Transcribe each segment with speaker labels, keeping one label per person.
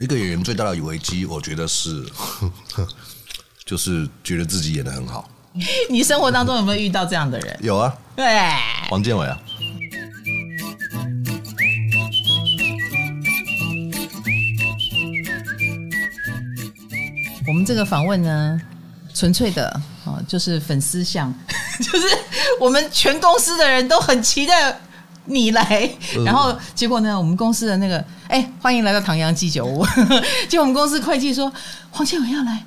Speaker 1: 一个演员最大的危机，我觉得是，就是觉得自己演的很好。
Speaker 2: 你生活当中有没有遇到这样的人？
Speaker 1: 有啊，
Speaker 2: 对，
Speaker 1: 黄建伟啊。
Speaker 2: 我们这个访问呢，纯粹的啊，就是粉丝向，就是我们全公司的人都很期待。你来，然后结果呢？我们公司的那个，哎、欸，欢迎来到唐阳鸡酒屋。结果我们公司会计说，黄建伟要来，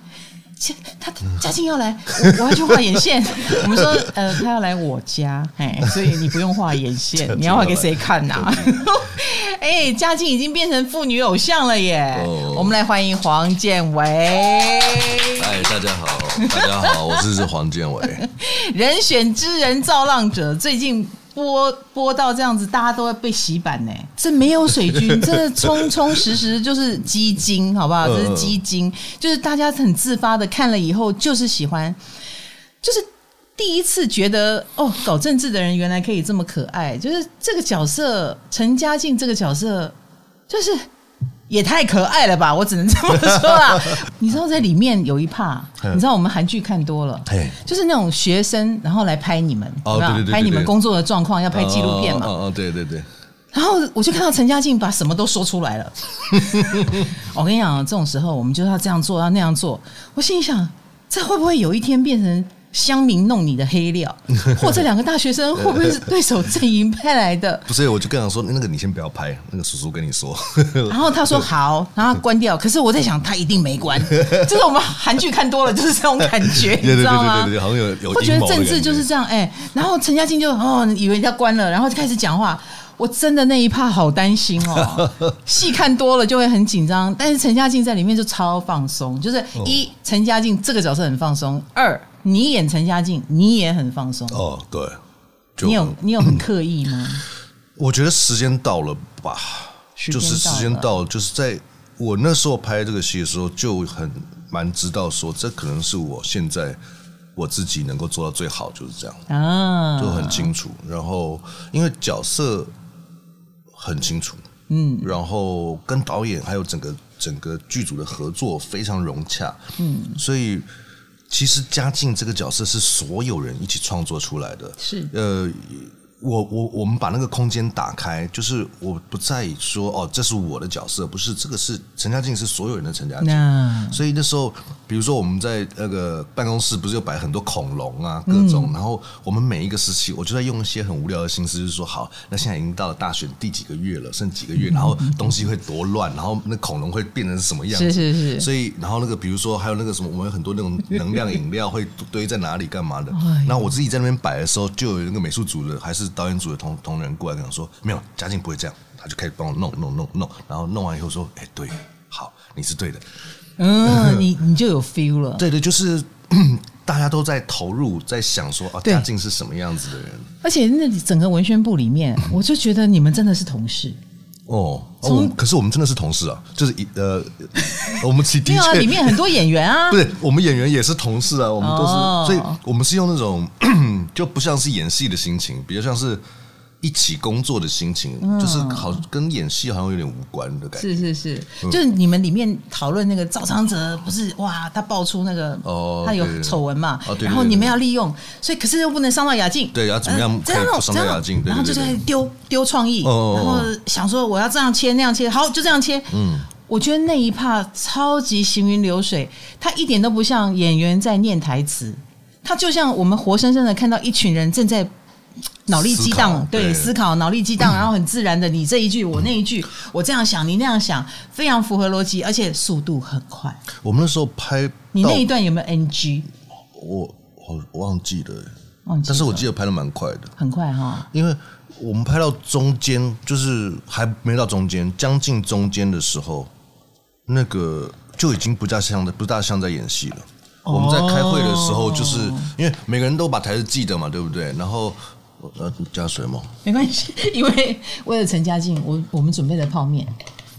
Speaker 2: 他嘉靖要来，我要去画眼线。我们说，呃，他要来我家，哎，所以你不用画眼线，你要画给谁看呐、啊？哎，嘉靖已经变成妇女偶像了耶！哦、我们来欢迎黄建伟。
Speaker 1: 哎，大家好，大家好，我是黄建伟。
Speaker 2: 人选之人造浪者，最近。播播到这样子，大家都要被洗版呢。这没有水军，这充充实实就是基金，好不好？这是基金，就是大家很自发的看了以后，就是喜欢，就是第一次觉得哦，搞政治的人原来可以这么可爱。就是这个角色，陈嘉靖这个角色，就是。也太可爱了吧！我只能这么说啦。你知道在里面有一 part，你知道我们韩剧看多了，就是那种学生然后来拍你们，拍你们工作的状况，要拍纪录片嘛。
Speaker 1: 哦哦，对对对。
Speaker 2: 然后我就看到陈嘉靖把什么都说出来了。我跟你讲，这种时候我们就要这样做，要那样做。我心里想，这会不会有一天变成？乡民弄你的黑料，或这两个大学生会不会是对手阵营派来的？
Speaker 1: 不是，我就跟他说，那个你先不要拍，那个叔叔跟你说。
Speaker 2: 然后他说好，然后关掉。可是我在想，他一定没关。就是我们韩剧看多了，就是这种感觉，你知道吗？
Speaker 1: 好像有有。
Speaker 2: 我觉得政治就是这样，哎。然后陈嘉靖就哦，以为他关了，然后就开始讲话。我真的那一趴好担心哦，戏看多了就会很紧张。但是陈嘉靖在里面就超放松，就是一陈嘉靖这个角色很放松，二。你演陈嘉静，你也很放松
Speaker 1: 哦。对，
Speaker 2: 你有你有很刻意吗？
Speaker 1: 我觉得时间到了吧，就是时间到了，就是在我那时候拍这个戏的时候，就很蛮知道说，这可能是我现在我自己能够做到最好，就是这样啊，就很清楚。然后因为角色很清楚，嗯，然后跟导演还有整个整个剧组的合作非常融洽，嗯，所以。其实嘉靖这个角色是所有人一起创作出来的，
Speaker 2: 是
Speaker 1: 呃。我我我们把那个空间打开，就是我不在意说哦，这是我的角色，不是这个是陈家靖，是所有人的陈家靖。所以那时候，比如说我们在那个办公室，不是有摆很多恐龙啊，各种。嗯、然后我们每一个时期，我就在用一些很无聊的心思，就是说，好，那现在已经到了大选第几个月了，剩几个月，然后东西会多乱，然后那恐龙会变成什么样子？是是是。所以，然后那个比如说还有那个什么，我们有很多那种能量饮料会堆在哪里干嘛的？然后我自己在那边摆的时候，就有那个美术组的还是。导演组的同同仁过来跟我说：“没有，嘉靖不会这样。”他就开始帮我弄弄弄弄，然后弄完以后说：“哎，对，好，你是对的。”
Speaker 2: 嗯，你你就有 feel 了。
Speaker 1: 对对，就是大家都在投入，在想说啊，嘉靖是什么样子的人。
Speaker 2: 而且那整个文宣部里面，我就觉得你们真的是同事
Speaker 1: 哦。哦，可是我们真的是同事啊，就是一呃，我们其实的确
Speaker 2: 里面很多演员啊，
Speaker 1: 对，我们演员也是同事啊，我们都是，哦、所以我们是用那种。就不像是演戏的心情，比较像是一起工作的心情，嗯、就是好跟演戏好像有点无关的感觉。
Speaker 2: 是是是，嗯、就是你们里面讨论那个赵昌泽，不是哇，他爆出那个哦，他有丑闻嘛，哦、然后你们要利用，所以可是又不能伤到雅静，
Speaker 1: 对，要怎么样可以不伤到雅静？
Speaker 2: 然后就在丢丢创意，哦、然后想说我要这样切那样切，好就这样切。嗯，我觉得那一 part 超级行云流水，他一点都不像演员在念台词。他就像我们活生生的看到一群人正在脑力激荡，对，思考脑力激荡，然后很自然的你这一句我那一句，我这样想你那样想，非常符合逻辑，而且速度很快。
Speaker 1: 我们那时候拍，
Speaker 2: 你那一段有没有 NG？
Speaker 1: 我我忘记了，忘记了，但是我记得拍的蛮快的，
Speaker 2: 很快哈。
Speaker 1: 因为我们拍到中间，就是还没到中间，将近中间的时候，那个就已经不大像的，不大像在演戏了。我们在开会的时候，就是因为每个人都把台词记得嘛，对不对？然后呃，加水吗？
Speaker 2: 没关系，因为为了陈家静，我我们准备了泡面，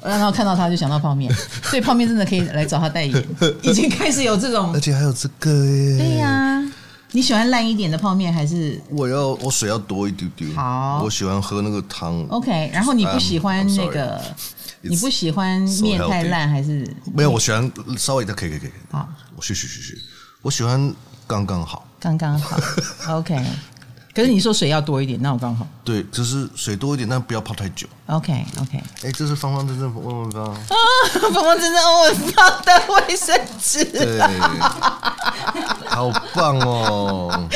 Speaker 2: 然后看到他就想到泡面，所以泡面真的可以来找他代言，已经开始有这种，
Speaker 1: 而且还有这个耶。
Speaker 2: 对呀、啊，你喜欢烂一点的泡面还是？
Speaker 1: 我要我水要多一丢丢。
Speaker 2: 好，
Speaker 1: 我喜欢喝那个汤。
Speaker 2: OK，然后你不喜欢那个。你不喜欢面太烂还是？
Speaker 1: 没有，我喜欢稍微的，可以可以可以。
Speaker 2: 好，
Speaker 1: 我去去去去，我喜欢刚刚好，
Speaker 2: 刚刚好。OK。可是你说水要多一点，那我刚好。
Speaker 1: 对，就是水多一点，但不要泡太久。
Speaker 2: OK OK。
Speaker 1: 哎，这是方方正正温文芳啊，
Speaker 2: 方方正正温文芳的卫生纸。
Speaker 1: 对，好棒哦！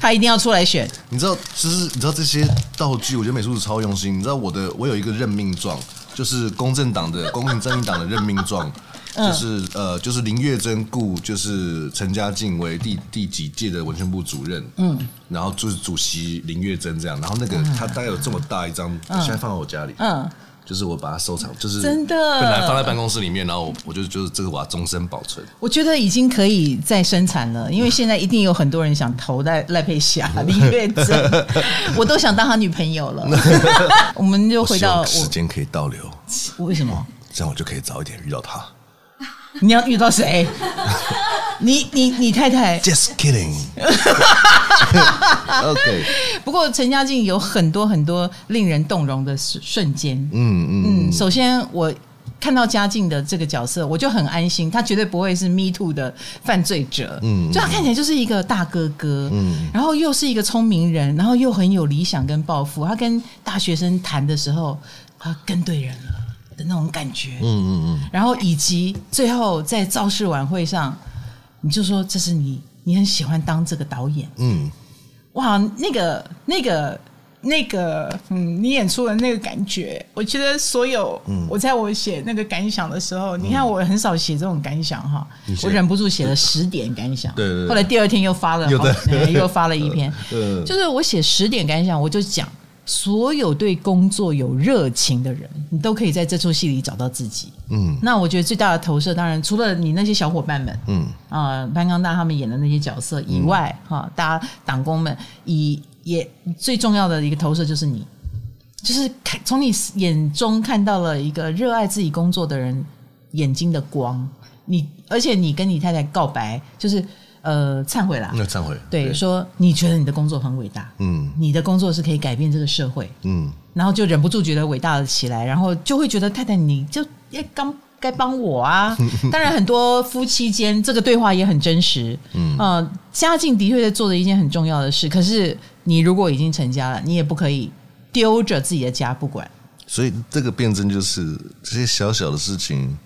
Speaker 2: 他一定要出来选。
Speaker 1: 你知道，其实你知道这些道具，我觉得美术组超用心。你知道我的，我有一个任命状，就是公正党的公平正义党的任命状。就是呃，就是林月珍顾，就是陈嘉静为第第几届的文宣部主任，嗯，然后就是主席林月珍这样，然后那个他大概有这么大一张，现在放在我家里，嗯，就是我把它收藏，就是
Speaker 2: 真的，
Speaker 1: 本来放在办公室里面，然后我就就是这个我要终身保存。
Speaker 2: 我觉得已经可以再生产了，因为现在一定有很多人想投赖赖佩霞、林月珍，我都想当他女朋友了。我们就回到
Speaker 1: 时间可以倒流，
Speaker 2: 为什么？
Speaker 1: 这样我就可以早一点遇到他。
Speaker 2: 你要遇到谁？你你你太太
Speaker 1: ？Just kidding。OK。
Speaker 2: 不过陈家靖有很多很多令人动容的瞬瞬间。嗯嗯嗯。首先，我看到嘉靖的这个角色，我就很安心，他绝对不会是 Me Too 的犯罪者。嗯。就他看起来就是一个大哥哥。嗯。然后又是一个聪明人，然后又很有理想跟抱负。他跟大学生谈的时候，他跟对人了。的那种感觉，嗯嗯嗯，然后以及最后在造势晚会上，你就说这是你，你很喜欢当这个导演，嗯，哇，那个那个那个，嗯，你演出的那个感觉，我觉得所有，嗯，我在我写那个感想的时候，你看我很少写这种感想哈，我忍不住写了十点感想，对对，后来第二天又发了，又发了一篇，就是我写十点感想，我就讲。所有对工作有热情的人，你都可以在这出戏里找到自己。嗯，那我觉得最大的投射，当然除了你那些小伙伴们，嗯啊，潘刚大他们演的那些角色以外，哈、嗯，大家党工们，以也最重要的一个投射就是你，就是看从你眼中看到了一个热爱自己工作的人眼睛的光。你而且你跟你太太告白，就是。呃，忏悔啦，
Speaker 1: 那忏悔，
Speaker 2: 对，对说你觉得你的工作很伟大，嗯，你的工作是可以改变这个社会，嗯，然后就忍不住觉得伟大了起来，然后就会觉得太太你就也刚该帮我啊。当然，很多夫妻间这个对话也很真实，嗯，呃，家境的确在做的一件很重要的事，可是你如果已经成家了，你也不可以丢着自己的家不管。
Speaker 1: 所以这个辩证就是这些小小的事情，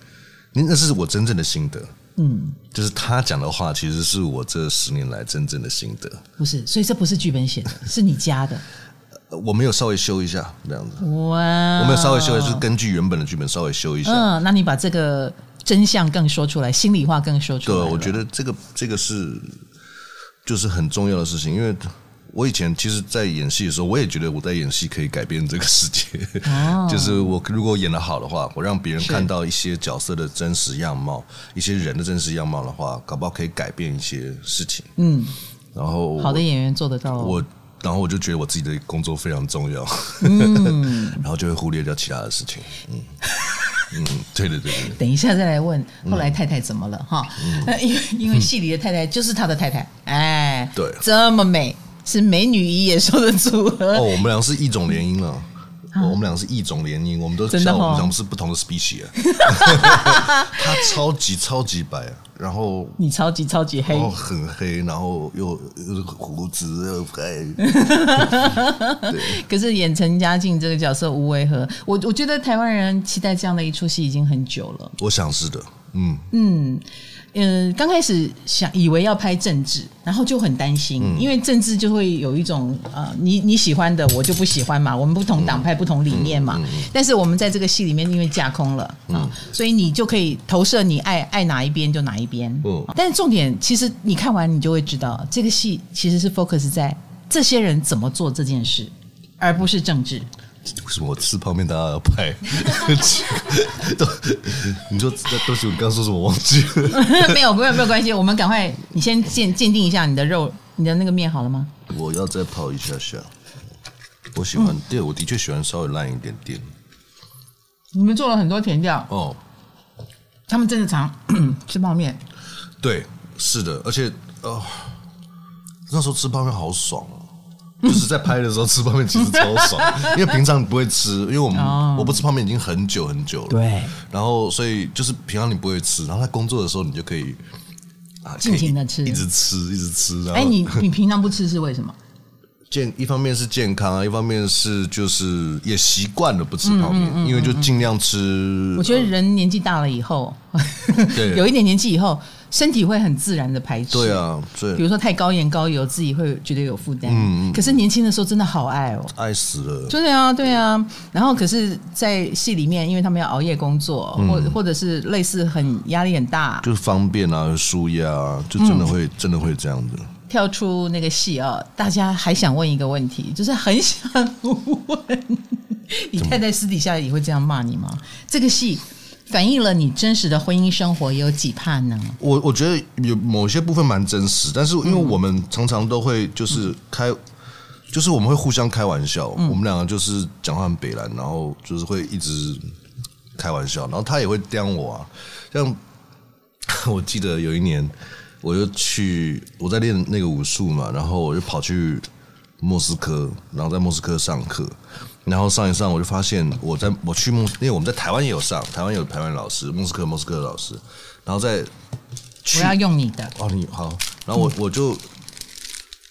Speaker 1: 那是我真正的心得。嗯，就是他讲的话，其实是我这十年来真正的心得。
Speaker 2: 不是，所以这不是剧本写的，是你加的。
Speaker 1: 我没有稍微修一下这样子。哇，我没有稍微修一下，就是根据原本的剧本稍微修一下。
Speaker 2: 嗯，那你把这个真相更说出来，心里话更说出来。
Speaker 1: 对，我觉得这个这个是就是很重要的事情，因为。我以前其实，在演戏的时候，我也觉得我在演戏可以改变这个世界。哦，就是我如果演的好的话，我让别人看到一些角色的真实样貌，一些人的真实样貌的话，搞不好可以改变一些事情。嗯，然后
Speaker 2: 好的演员做得到。
Speaker 1: 我，然后我就觉得我自己的工作非常重要。嗯，然后就会忽略掉其他的事情。嗯嗯，对对对对。
Speaker 2: 等一下再来问，后来太太怎么了？哈，因为因为戏里的太太就是他的太太。哎，对，这么美。是美女与野兽的组合
Speaker 1: 哦，我们俩是异种联姻了。啊、我们俩是异种联姻，我们都知道我们俩是不同的 species。他超级超级白，然后
Speaker 2: 你超级超级黑，
Speaker 1: 然后很黑，然后又胡子又黑。
Speaker 2: 对可是演陈嘉靖这个角色无违和，我我觉得台湾人期待这样的一出戏已经很久了。
Speaker 1: 我想是的，嗯
Speaker 2: 嗯。嗯，刚开始想以为要拍政治，然后就很担心，嗯、因为政治就会有一种呃，你你喜欢的我就不喜欢嘛，我们不同党派、嗯、不同理念嘛。但是我们在这个戏里面因为架空了啊，嗯、所以你就可以投射你爱爱哪一边就哪一边。嗯，但是重点其实你看完你就会知道，这个戏其实是 focus 在这些人怎么做这件事，而不是政治。
Speaker 1: 为什么我吃泡面大家要拍？都你说都是我刚刚说什么忘记了？
Speaker 2: 没有没有没有关系，我们赶快，你先鉴鉴定一下你的肉，你的那个面好了吗？
Speaker 1: 我要再泡一下下。我喜欢，嗯、对，我的确喜欢稍微烂一点点。
Speaker 2: 你们做了很多甜调哦，他们真的常 吃泡面。
Speaker 1: 对，是的，而且哦，那时候吃泡面好爽哦。就是在拍的时候吃泡面其实超爽，因为平常你不会吃，因为我们、哦、我不吃泡面已经很久很久了。
Speaker 2: 对，
Speaker 1: 然后所以就是平常你不会吃，然后在工作的时候你就可以
Speaker 2: 啊尽情的吃，
Speaker 1: 一直吃一直吃。
Speaker 2: 哎，你你平常不吃是为什么？
Speaker 1: 健一方面是健康啊，一方面是就是也习惯了不吃泡面，因为就尽量吃。
Speaker 2: 我觉得人年纪大了以后，对 有一点年纪以后。身体会很自然的排斥，
Speaker 1: 对啊，对，
Speaker 2: 比如说太高盐高油，自己会觉得有负担。嗯，可是年轻的时候真的好爱哦，
Speaker 1: 爱死了。
Speaker 2: 对啊，对啊。然后可是，在戏里面，因为他们要熬夜工作，嗯、或或者是类似很压力很大，
Speaker 1: 就是方便啊，舒压啊，就真的会、嗯、真的会这样子。
Speaker 2: 跳出那个戏啊，大家还想问一个问题，就是很想问，你太太私底下也会这样骂你吗？这个戏。反映了你真实的婚姻生活有几怕呢？
Speaker 1: 我我觉得有某些部分蛮真实，但是因为我们常常都会就是开，嗯、就是我们会互相开玩笑，嗯、我们两个就是讲话很北兰，然后就是会一直开玩笑，然后他也会刁我啊。像 我记得有一年，我就去我在练那个武术嘛，然后我就跑去莫斯科，然后在莫斯科上课。然后上一上，我就发现我在我去莫，因为我们在台湾也有上，台湾有台湾老师，莫斯科莫斯科的老师，然后在
Speaker 2: 我要用你的。
Speaker 1: 哦，你好，然后我我就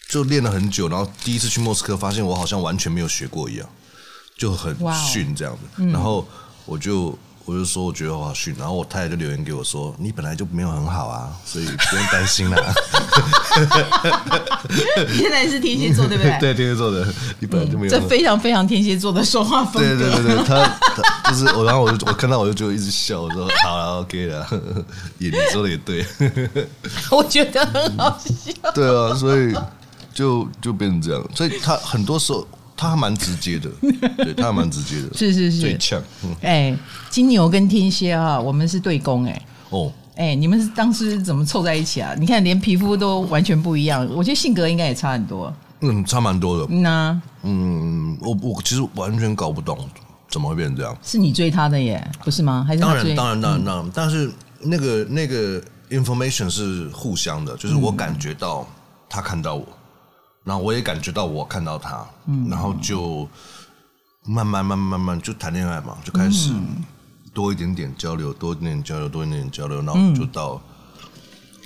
Speaker 1: 就练了很久，然后第一次去莫斯科，发现我好像完全没有学过一样，就很逊这样子，然后我就。我就说我觉得我好逊，然后我太太就留言给我说：“你本来就没有很好啊，所以不用担心啦。”
Speaker 2: 现在是天蝎座对不对？
Speaker 1: 对，天蝎座的，你本来就没有。
Speaker 2: 这非常非常天蝎座的说话风格。
Speaker 1: 对对对对，他，他就是我，然后我就我看到我就觉得一直笑，我说：“好了，OK 了。”也你说的也对，
Speaker 2: 我觉得很好笑。
Speaker 1: 对啊，所以就就变成这样，所以他很多时候。他还蛮直接的，对他还蛮直接的，
Speaker 2: 是是是，
Speaker 1: 最呛。
Speaker 2: 哎、嗯，金牛跟天蝎啊，我们是对攻哎。哦，哎，你们是当时怎么凑在一起啊？你看，连皮肤都完全不一样，我觉得性格应该也差很多。
Speaker 1: 嗯，差蛮多的。
Speaker 2: 嗯啊，
Speaker 1: 嗯，我我其实完全搞不懂怎么会变成这样。
Speaker 2: 是你追他的耶，不是吗？还是？
Speaker 1: 当然当然当然当然，嗯、但是那个那个 information 是互相的，就是我感觉到他看到我。然后我也感觉到我看到他，嗯，然后就慢慢慢慢慢慢就谈恋爱嘛，就开始多一点点交流，多一点点交流，多一点点交流，然后就到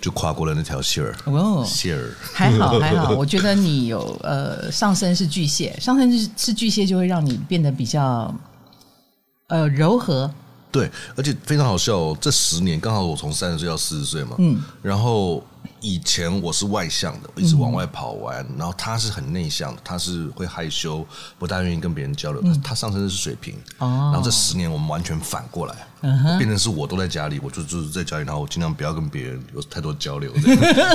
Speaker 1: 就跨过了那条线儿。哦，线儿
Speaker 2: 还好还好，我觉得你有呃上升是巨蟹，上升是是巨蟹就会让你变得比较呃柔和。
Speaker 1: 对，而且非常好笑哦。这十年刚好我从三十岁到四十岁嘛，嗯，然后。以前我是外向的，我一直往外跑玩，嗯、然后他是很内向的，他是会害羞，不大愿意跟别人交流。嗯、他上升的是水平，哦、然后这十年我们完全反过来，嗯、哼变成是我都在家里，我就就是在家里，然后我尽量不要跟别人有太多交流。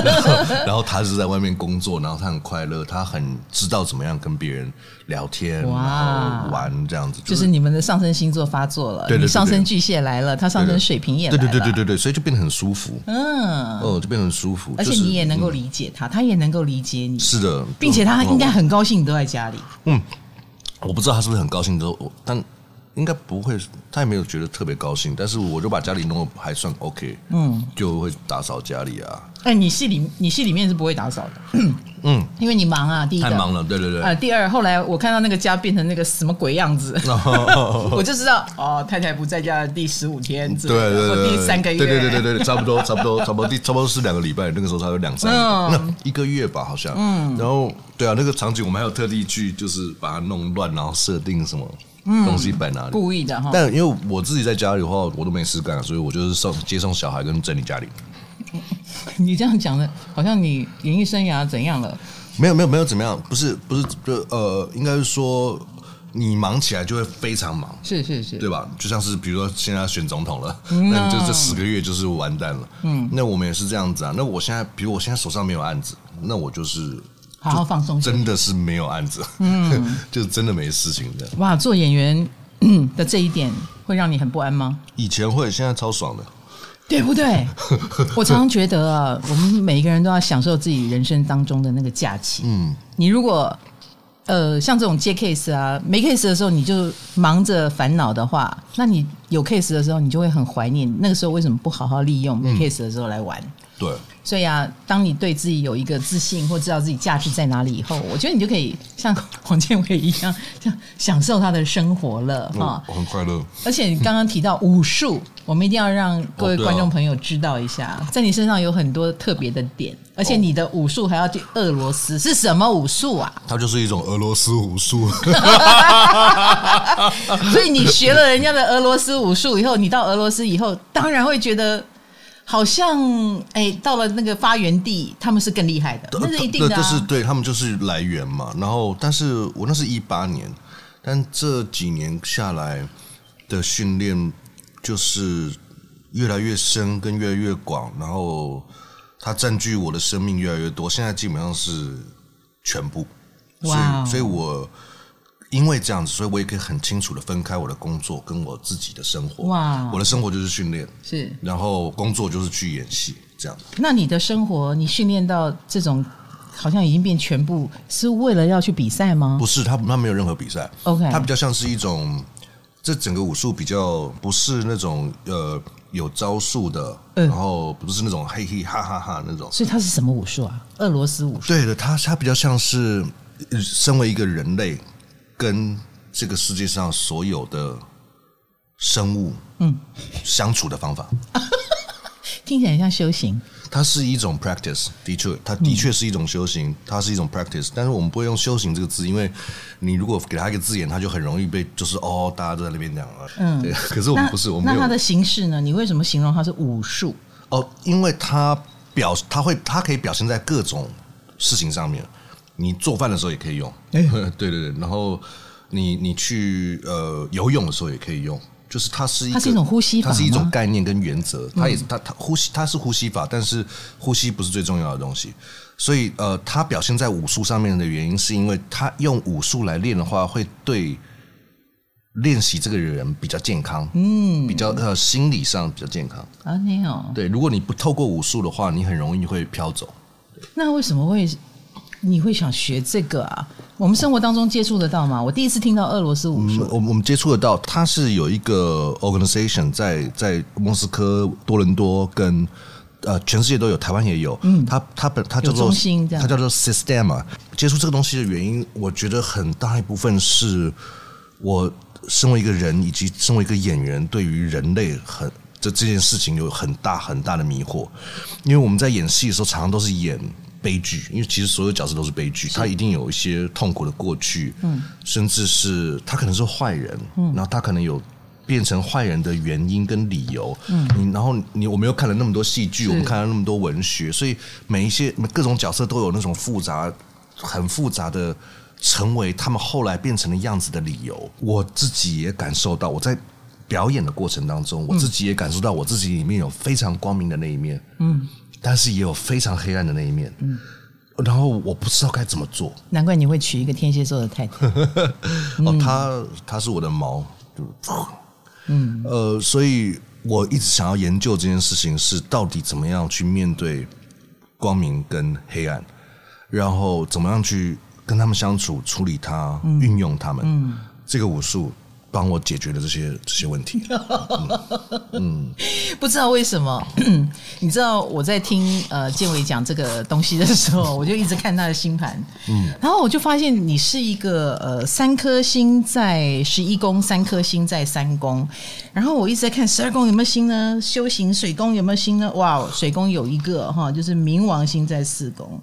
Speaker 1: 然后，然后他是在外面工作，然后他很快乐，他很知道怎么样跟别人聊天，哇然后玩这样子。
Speaker 2: 就是、就是你们的上升星座发作了，对你上升巨蟹来了，他上升水瓶也来了，
Speaker 1: 对对对对对对，所以就变得很舒服。嗯，哦，就变得很舒服。
Speaker 2: 而且你也能够理解他，嗯、他也能够理解你。
Speaker 1: 是的，
Speaker 2: 并且他应该很高兴你都在家里。
Speaker 1: 嗯，我不知道他是不是很高兴都，但应该不会，他也没有觉得特别高兴。但是我就把家里弄得还算 OK，嗯，就会打扫家里啊。
Speaker 2: 哎，你戏里你戏里面是不会打扫的。嗯，因为你忙啊，第一个
Speaker 1: 太忙了，对对对。
Speaker 2: 呃，第二，后来我看到那个家变成那个什么鬼样子，我就知道哦，太太不在家的第十五天，对对对，第三个月，
Speaker 1: 对对对对对，差不多差不多差不多第差不多是两个礼拜，那个时候差不多两三个，一个月吧，好像。嗯，然后对啊，那个场景我们还有特地去，就是把它弄乱，然后设定什么东西摆哪里，
Speaker 2: 故意的哈。
Speaker 1: 但因为我自己在家里的话，我都没事干，所以我就是送接送小孩跟整理家里。
Speaker 2: 你这样讲的，好像你演艺生涯怎样了？
Speaker 1: 没有没有没有怎么样，不是不是，就呃，应该是说你忙起来就会非常忙，
Speaker 2: 是是是，
Speaker 1: 对吧？就像是比如说现在要选总统了，嗯、那你就这十个月就是完蛋了。嗯，那我们也是这样子啊。那我现在，比如我现在手上没有案子，那我就是
Speaker 2: 好好放松，
Speaker 1: 真的是没有案子，嗯，就真的没事情的。
Speaker 2: 哇，做演员的这一点会让你很不安吗？
Speaker 1: 以前会，现在超爽的。
Speaker 2: 对不对？我常常觉得啊，我们每一个人都要享受自己人生当中的那个假期。嗯，你如果呃像这种接 case 啊，没 case 的时候你就忙着烦恼的话，那你有 case 的时候，你就会很怀念那个时候为什么不好好利用没 case 的时候来玩。
Speaker 1: 对。
Speaker 2: 所以啊，当你对自己有一个自信，或知道自己价值在哪里以后，我觉得你就可以像黄建伟一样，这样享受他的生活了 哈。
Speaker 1: 我很快乐。
Speaker 2: 而且你刚刚提到武术，我们一定要让各位观众朋友知道一下，在你身上有很多特别的点，而且你的武术还要去俄罗斯，是什么武术啊？
Speaker 1: 它就是一种俄罗斯武术。
Speaker 2: 所以你学了人家的俄罗斯武术以后，你到俄罗斯以后，当然会觉得。好像哎，到了那个发源地，他们是更厉害的，那是一定的、啊。
Speaker 1: 这是对他们就是来源嘛。然后，但是我那是一八年，但这几年下来的训练就是越来越深，跟越来越广。然后，它占据我的生命越来越多。现在基本上是全部，
Speaker 2: 哇 Wow！
Speaker 1: 所以，所以我。因为这样子，所以我也可以很清楚的分开我的工作跟我自己的生活。哇我的生活就是训练，
Speaker 2: 是，
Speaker 1: 然后工作就是去演戏，这样。
Speaker 2: 那你的生活，你训练到这种，好像已经变全部，是为了要去比赛吗？
Speaker 1: 不是，他他没有任何比赛。
Speaker 2: OK，
Speaker 1: 他比较像是一种，这整个武术比较不是那种呃有招数的，嗯、然后不是那种嘿嘿哈哈哈那种。
Speaker 2: 所以它是什么武术啊？俄罗斯武术。
Speaker 1: 对的，他他比较像是身为一个人类。跟这个世界上所有的生物，嗯，相处的方法，
Speaker 2: 听起来像修行。
Speaker 1: 它是一种 practice，的确，它的确是一种修行，它是一种 practice。但是我们不会用修行这个字，因为你如果给它一个字眼，它就很容易被就是哦，大家都在那边讲了。嗯，对。可是我们不是，我们
Speaker 2: 那它的形式呢？你为什么形容它是武术？
Speaker 1: 哦，因为它表，它会，它可以表现在各种事情上面。你做饭的时候也可以用，对对对，然后你你去呃游泳的时候也可以用，就是它是一
Speaker 2: 它是一种呼吸法，
Speaker 1: 它是一种概念跟原则，它也是它它呼吸它是呼吸法，但是呼吸不是最重要的东西，所以呃，它表现在武术上面的原因，是因为它用武术来练的话，会对练习这个人比较健康，嗯，比较呃心理上比较健康。
Speaker 2: 啊，没有
Speaker 1: 对，如果你不透过武术的话，你很容易会飘走。
Speaker 2: 那为什么会？你会想学这个啊？我们生活当中接触得到吗？我第一次听到俄罗斯武术。
Speaker 1: 我我们接触得到，它是有一个 organization 在在莫斯科、多伦多跟呃全世界都有，台湾也有。嗯，它它本它叫做它叫做 Systema。接触这个东西的原因，我觉得很大一部分是我身为一个人以及身为一个演员，对于人类很这这件事情有很大很大的迷惑。因为我们在演戏的时候，常常都是演。悲剧，因为其实所有角色都是悲剧，他一定有一些痛苦的过去，嗯，甚至是他可能是坏人，嗯，然后他可能有变成坏人的原因跟理由，嗯，你然后你我们又看了那么多戏剧，我们看了那么多文学，所以每一些各种角色都有那种复杂、很复杂的成为他们后来变成的样子的理由。我自己也感受到，我在表演的过程当中，我自己也感受到我自己里面有非常光明的那一面，嗯。但是也有非常黑暗的那一面，嗯，然后我不知道该怎么做。
Speaker 2: 难怪你会娶一个天蝎座的太太。
Speaker 1: 哦，他他是我的猫，嗯，呃，所以我一直想要研究这件事情，是到底怎么样去面对光明跟黑暗，然后怎么样去跟他们相处、处理它、嗯、运用他们。嗯，这个武术。帮我解决了这些这些问题。嗯，嗯
Speaker 2: 不知道为什么，你知道我在听呃建伟讲这个东西的时候，我就一直看他的星盘。嗯，然后我就发现你是一个呃三颗星在十一宫，三颗星在三宫。然后我一直在看十二宫有没有星呢？修行水宫有没有星呢？哇，水宫有一个哈，就是冥王星在四宫。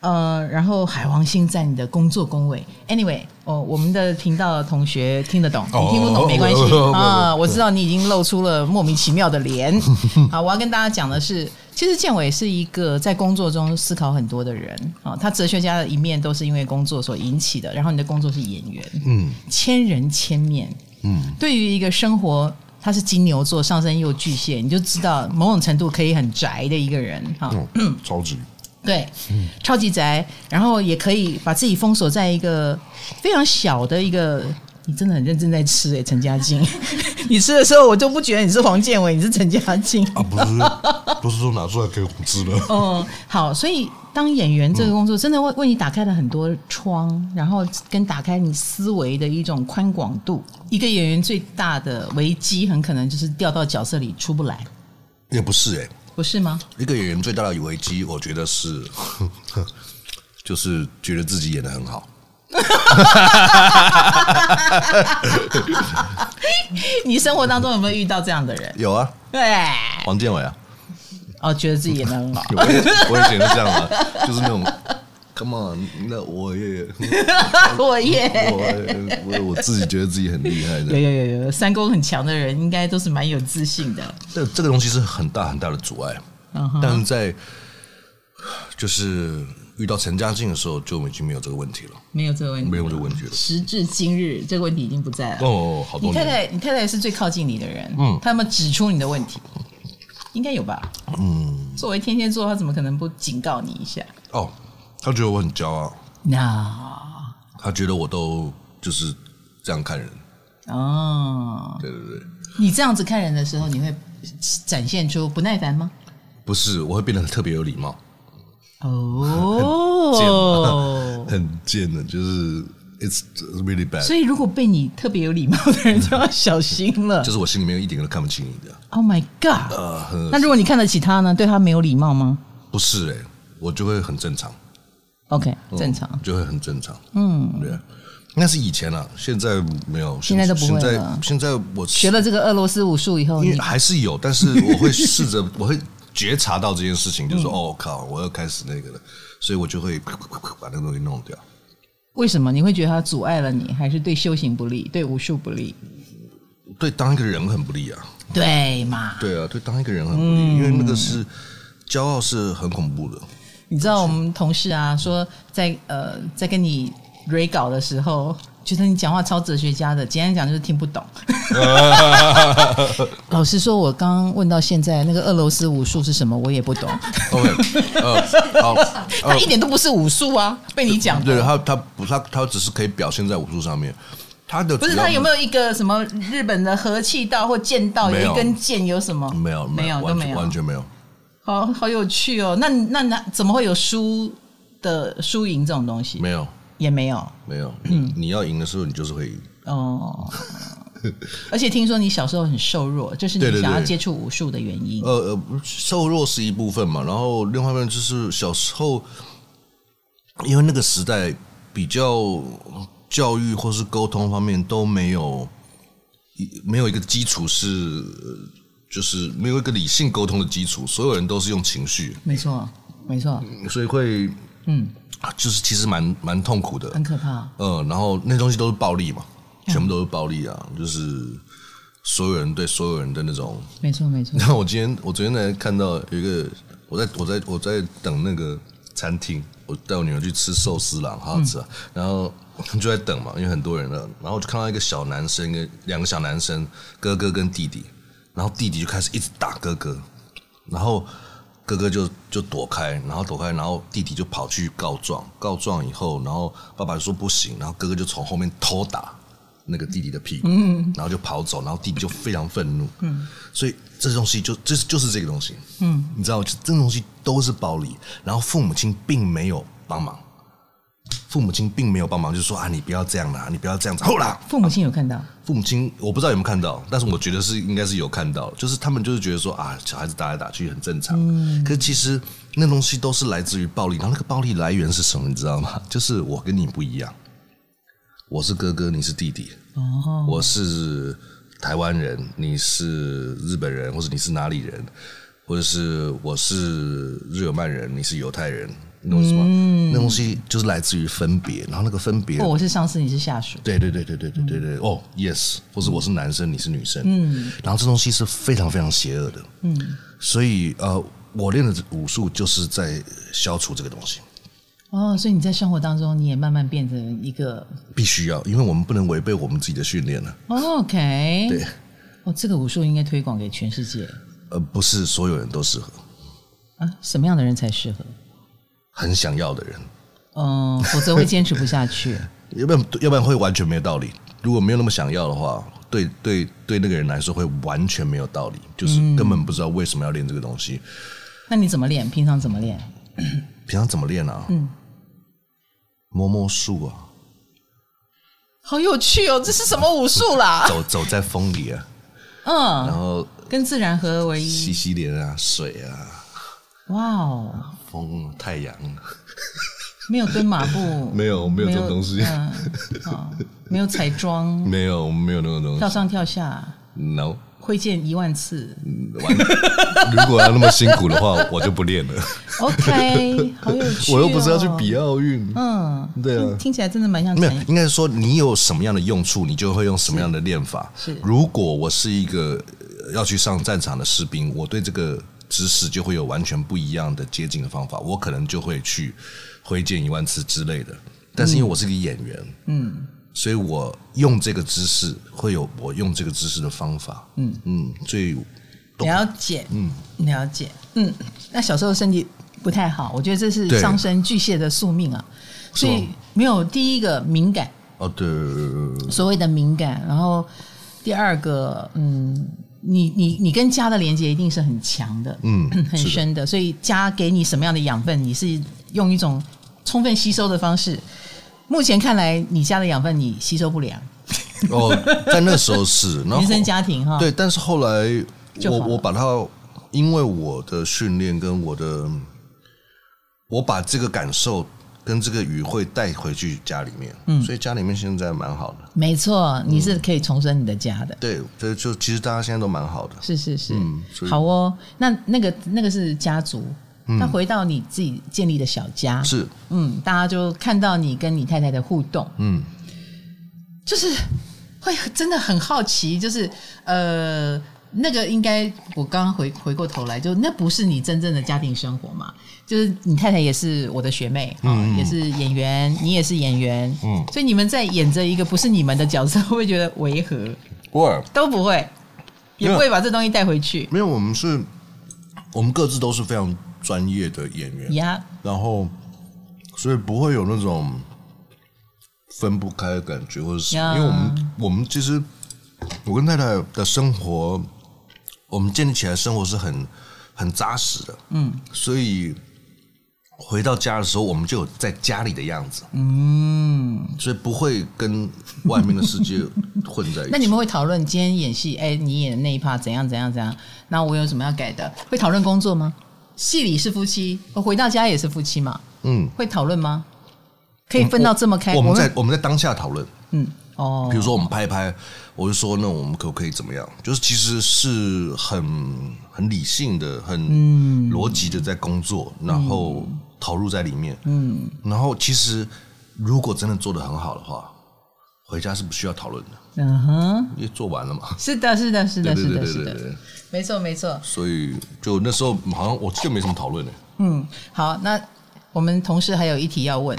Speaker 2: 呃，然后海王星在你的工作宫位。Anyway，哦，我们的频道的同学听得懂，你听不懂没关系啊。我知道你已经露出了莫名其妙的脸。好，我要跟大家讲的是，其实建伟是一个在工作中思考很多的人啊。他哲学家的一面都是因为工作所引起的。然后你的工作是演员，嗯，千人千面，嗯，对于一个生活，他是金牛座上升又巨蟹，你就知道某种程度可以很宅的一个人哈，
Speaker 1: 嗯，超级。
Speaker 2: 对，超级宅，然后也可以把自己封锁在一个非常小的一个你真的很认真在吃哎、欸，陈嘉静。你吃的时候，我就不觉得你是黄建伟，你是陈嘉静
Speaker 1: 啊，不是，不是说拿出来给我们吃的。
Speaker 2: 嗯，好，所以当演员这个工作真的为为你打开了很多窗，然后跟打开你思维的一种宽广度。一个演员最大的危机，很可能就是掉到角色里出不来。
Speaker 1: 也不是哎、欸，
Speaker 2: 不是吗？
Speaker 1: 一个演员最大的危机，我觉得是，就是觉得自己演的很好。
Speaker 2: 你生活当中有没有遇到这样的人？
Speaker 1: 有啊，
Speaker 2: 对，
Speaker 1: 黄建伟啊。
Speaker 2: 哦，觉得自己演的很好。
Speaker 1: 我以前是这样啊，就是那种，Come on，那我也，
Speaker 2: 我也，
Speaker 1: 我我我自己觉得自己很厉害的。
Speaker 2: 有有有有，三公很强的人，应该都是蛮有自信的。
Speaker 1: 这这个东西是很大很大的阻碍，嗯、但是在就是。遇到陈嘉静的时候，就已经没有这个问题了。
Speaker 2: 没有这个问题，
Speaker 1: 没有这个问题了。
Speaker 2: 时至今日，这个问题已经不在了。
Speaker 1: 哦，好多年。
Speaker 2: 你太太，你太太是最靠近你的人。嗯，他们指出你的问题？应该有吧。嗯，作为天蝎座，他怎么可能不警告你一下？
Speaker 1: 哦，他觉得我很骄傲。
Speaker 2: 那
Speaker 1: 他觉得我都就是这样看人。
Speaker 2: 哦，
Speaker 1: 对对对。
Speaker 2: 你这样子看人的时候，你会展现出不耐烦吗？
Speaker 1: 不是，我会变得特别有礼貌。
Speaker 2: 哦，
Speaker 1: 很贱的，就是 it's really bad。
Speaker 2: 所以如果被你特别有礼貌的人，就要小心了。
Speaker 1: 就是我心里面一点都看不起你的。
Speaker 2: Oh my god！呃，那如果你看得起他呢？对他没有礼貌吗？
Speaker 1: 不是哎，我就会很正常。
Speaker 2: OK，正常
Speaker 1: 就会很正常。嗯，对，那是以前啊，现在没有，
Speaker 2: 现在都不会了。
Speaker 1: 现在我
Speaker 2: 学了这个俄罗斯武术以后，
Speaker 1: 因为还是有，但是我会试着，我会。觉察到这件事情，就是哦靠，我要开始那个了，所以我就会把那个东西弄掉。
Speaker 2: 为什么你会觉得它阻碍了你，还是对修行不利，对武术不利？
Speaker 1: 对当一个人很不利啊。
Speaker 2: 对嘛？
Speaker 1: 对啊，对当一个人很不利，嗯、因为那个是骄傲是很恐怖的。
Speaker 2: 你知道我们同事啊说在，在呃在跟你 re 稿的时候。觉得你讲话超哲学家的，简单讲就是听不懂。老实说，我刚刚问到现在那个俄罗斯武术是什么，我也不懂。
Speaker 1: OK，呃，好，
Speaker 2: 他一点都不是武术啊，被你讲。
Speaker 1: 对，他他不，他他只是可以表现在武术上面。他的
Speaker 2: 不是他有没有一个什么日本的和气道或剑道，有一根剑有什么？
Speaker 1: 没有，没有，都没有，完全没有。
Speaker 2: 好好有趣哦，那那那怎么会有输的输赢这种东西？
Speaker 1: 没有。
Speaker 2: 也没有，
Speaker 1: 没有。嗯，你要赢的时候，你就是会赢。
Speaker 2: 哦，而且听说你小时候很瘦弱，就是你想要接触武术的原因。
Speaker 1: 呃呃，瘦弱是一部分嘛，然后另外一部分就是小时候，因为那个时代比较教育或是沟通方面都没有，没有一个基础是，就是没有一个理性沟通的基础，所有人都是用情绪。
Speaker 2: 没错，没错。
Speaker 1: 所以会，嗯。就是其实蛮蛮痛苦的，
Speaker 2: 很可怕。
Speaker 1: 嗯，然后那东西都是暴力嘛，全部都是暴力啊，嗯、就是所有人对所有人的那种。
Speaker 2: 没错没错。
Speaker 1: 然 后我今天我昨天才看到有一个，我在我在我在等那个餐厅，我带我女儿去吃寿司啦，好好吃啊。嗯、然后就在等嘛，因为很多人了。然后我就看到一个小男生跟两个小男生，哥哥跟弟弟，然后弟弟就开始一直打哥哥，然后。哥哥就就躲开，然后躲开，然后弟弟就跑去告状。告状以后，然后爸爸就说不行，然后哥哥就从后面偷打那个弟弟的屁股，嗯，然后就跑走，然后弟弟就非常愤怒，嗯，所以这东西就就是就是这个东西，嗯，你知道，这种东西都是暴力，然后父母亲并没有帮忙。父母亲并没有帮忙，就是说啊，你不要这样啦，你不要这样子。后啦，
Speaker 2: 父母亲有看到，
Speaker 1: 父母亲我不知道有没有看到，但是我觉得是应该是有看到，就是他们就是觉得说啊，小孩子打来打去很正常。嗯，可是其实那东西都是来自于暴力，然后那个暴力来源是什么，你知道吗？就是我跟你不一样，我是哥哥，你是弟弟。哦，我是台湾人，你是日本人，或者你是哪里人，或者是我是日耳曼人，你是犹太人。你懂什么？嗯、那东西就是来自于分别，然后那个分别，
Speaker 2: 我是上司，你是下属。
Speaker 1: 对对对对对对对对。哦、嗯 oh,，yes，或者我是男生，你是女生。嗯。然后这东西是非常非常邪恶的。嗯。所以呃，我练的武术就是在消除这个东西。
Speaker 2: 哦，所以你在生活当中，你也慢慢变成一个
Speaker 1: 必须要，因为我们不能违背我们自己的训练了。
Speaker 2: 哦、OK。
Speaker 1: 对。
Speaker 2: 哦，这个武术应该推广给全世界。
Speaker 1: 呃，不是所有人都适合。
Speaker 2: 啊，什么样的人才适合？
Speaker 1: 很想要的人，
Speaker 2: 嗯，否则会坚持不下去。
Speaker 1: 要不然，要不然会完全没有道理。如果没有那么想要的话，对对对，那个人来说会完全没有道理，就是根本不知道为什么要练这个东西。
Speaker 2: 那你怎么练？平常怎么练？
Speaker 1: 平常怎么练啊？嗯，摸摸树啊，
Speaker 2: 好有趣哦！这是什么武术啦？
Speaker 1: 走走在风里啊，
Speaker 2: 嗯，
Speaker 1: 然后
Speaker 2: 跟自然合而为一，
Speaker 1: 洗洗脸啊，水啊，
Speaker 2: 哇哦，
Speaker 1: 风太阳，
Speaker 2: 没有蹲马步，
Speaker 1: 没有没有这种东西，
Speaker 2: 没有彩妆，
Speaker 1: 没有没有那种东西，
Speaker 2: 跳上跳下
Speaker 1: ，no。
Speaker 2: 挥剑一万次，
Speaker 1: 如果要那么辛苦的话，我就不练了。
Speaker 2: OK，好有趣，
Speaker 1: 我又不是要去比奥运。
Speaker 2: 嗯，
Speaker 1: 对啊，
Speaker 2: 听起来真的蛮像。
Speaker 1: 没有，应该是说你有什么样的用处，你就会用什么样的练法。
Speaker 2: 是，
Speaker 1: 如果我是一个要去上战场的士兵，我对这个知识就会有完全不一样的接近的方法，我可能就会去挥剑一万次之类的。但是因为我是个演员，嗯。所以我用这个姿势会有我用这个姿势的方法，嗯嗯，所以
Speaker 2: 了解，嗯了解，嗯。那小时候身体不太好，我觉得这是上升巨蟹的宿命啊，所以没有第一个敏感
Speaker 1: 哦，对，
Speaker 2: 所谓的敏感，然后第二个，嗯，你你你跟家的连接一定是很强的，嗯，很深的，所以家给你什么样的养分，你是用一种充分吸收的方式。目前看来，你家的养分你吸收不良。
Speaker 1: 哦，在那时候是
Speaker 2: 原生家庭哈。
Speaker 1: 对，但是后来我我把它，因为我的训练跟我的，我把这个感受跟这个语汇带回去家里面，嗯，所以家里面现在蛮好的。
Speaker 2: 没错，你是可以重生你的家的。
Speaker 1: 对，这就其实大家现在都蛮好的。
Speaker 2: 是是是，嗯，好哦。那那个那个是家族。那回到你自己建立的小家
Speaker 1: 是，
Speaker 2: 嗯，大家就看到你跟你太太的互动，嗯，就是会真的很好奇，就是呃，那个应该我刚刚回回过头来，就那不是你真正的家庭生活嘛？就是你太太也是我的学妹，嗯，也是演员，你也是演员，嗯，所以你们在演着一个不是你们的角色，会不会觉得违和？
Speaker 1: 不会，
Speaker 2: 都不会，也不会把这东西带回去。
Speaker 1: 没有，我们是，我们各自都是非常。专业的演员，Yeah. 然后所以不会有那种分不开的感觉，或者是因为我们我们其实我跟太太的生活，我们建立起来生活是很很扎实的，嗯，所以回到家的时候，我们就有在家里的样子，嗯，所以不会跟外面的世界混在一起。
Speaker 2: 那你们会讨论今天演戏，哎，你演的那一 part 怎样怎样怎样？那我有什么要改的？会讨论工作吗？戏里是夫妻，我回到家也是夫妻嘛。嗯，会讨论吗？可以分到这么开？
Speaker 1: 我们在我们在当下讨论。嗯，哦，比如说我们拍一拍，我就说那我们可不可以怎么样？就是其实是很很理性的、很逻辑的在工作，然后投入在里面。嗯，然后其实如果真的做的很好的话，回家是不需要讨论的。嗯哼，因为做完了嘛。
Speaker 2: 是的，是的，是的，是的，是的。没错，没错。
Speaker 1: 所以就那时候好像我就没什么讨论的。
Speaker 2: 嗯，好，那我们同事还有一题要问：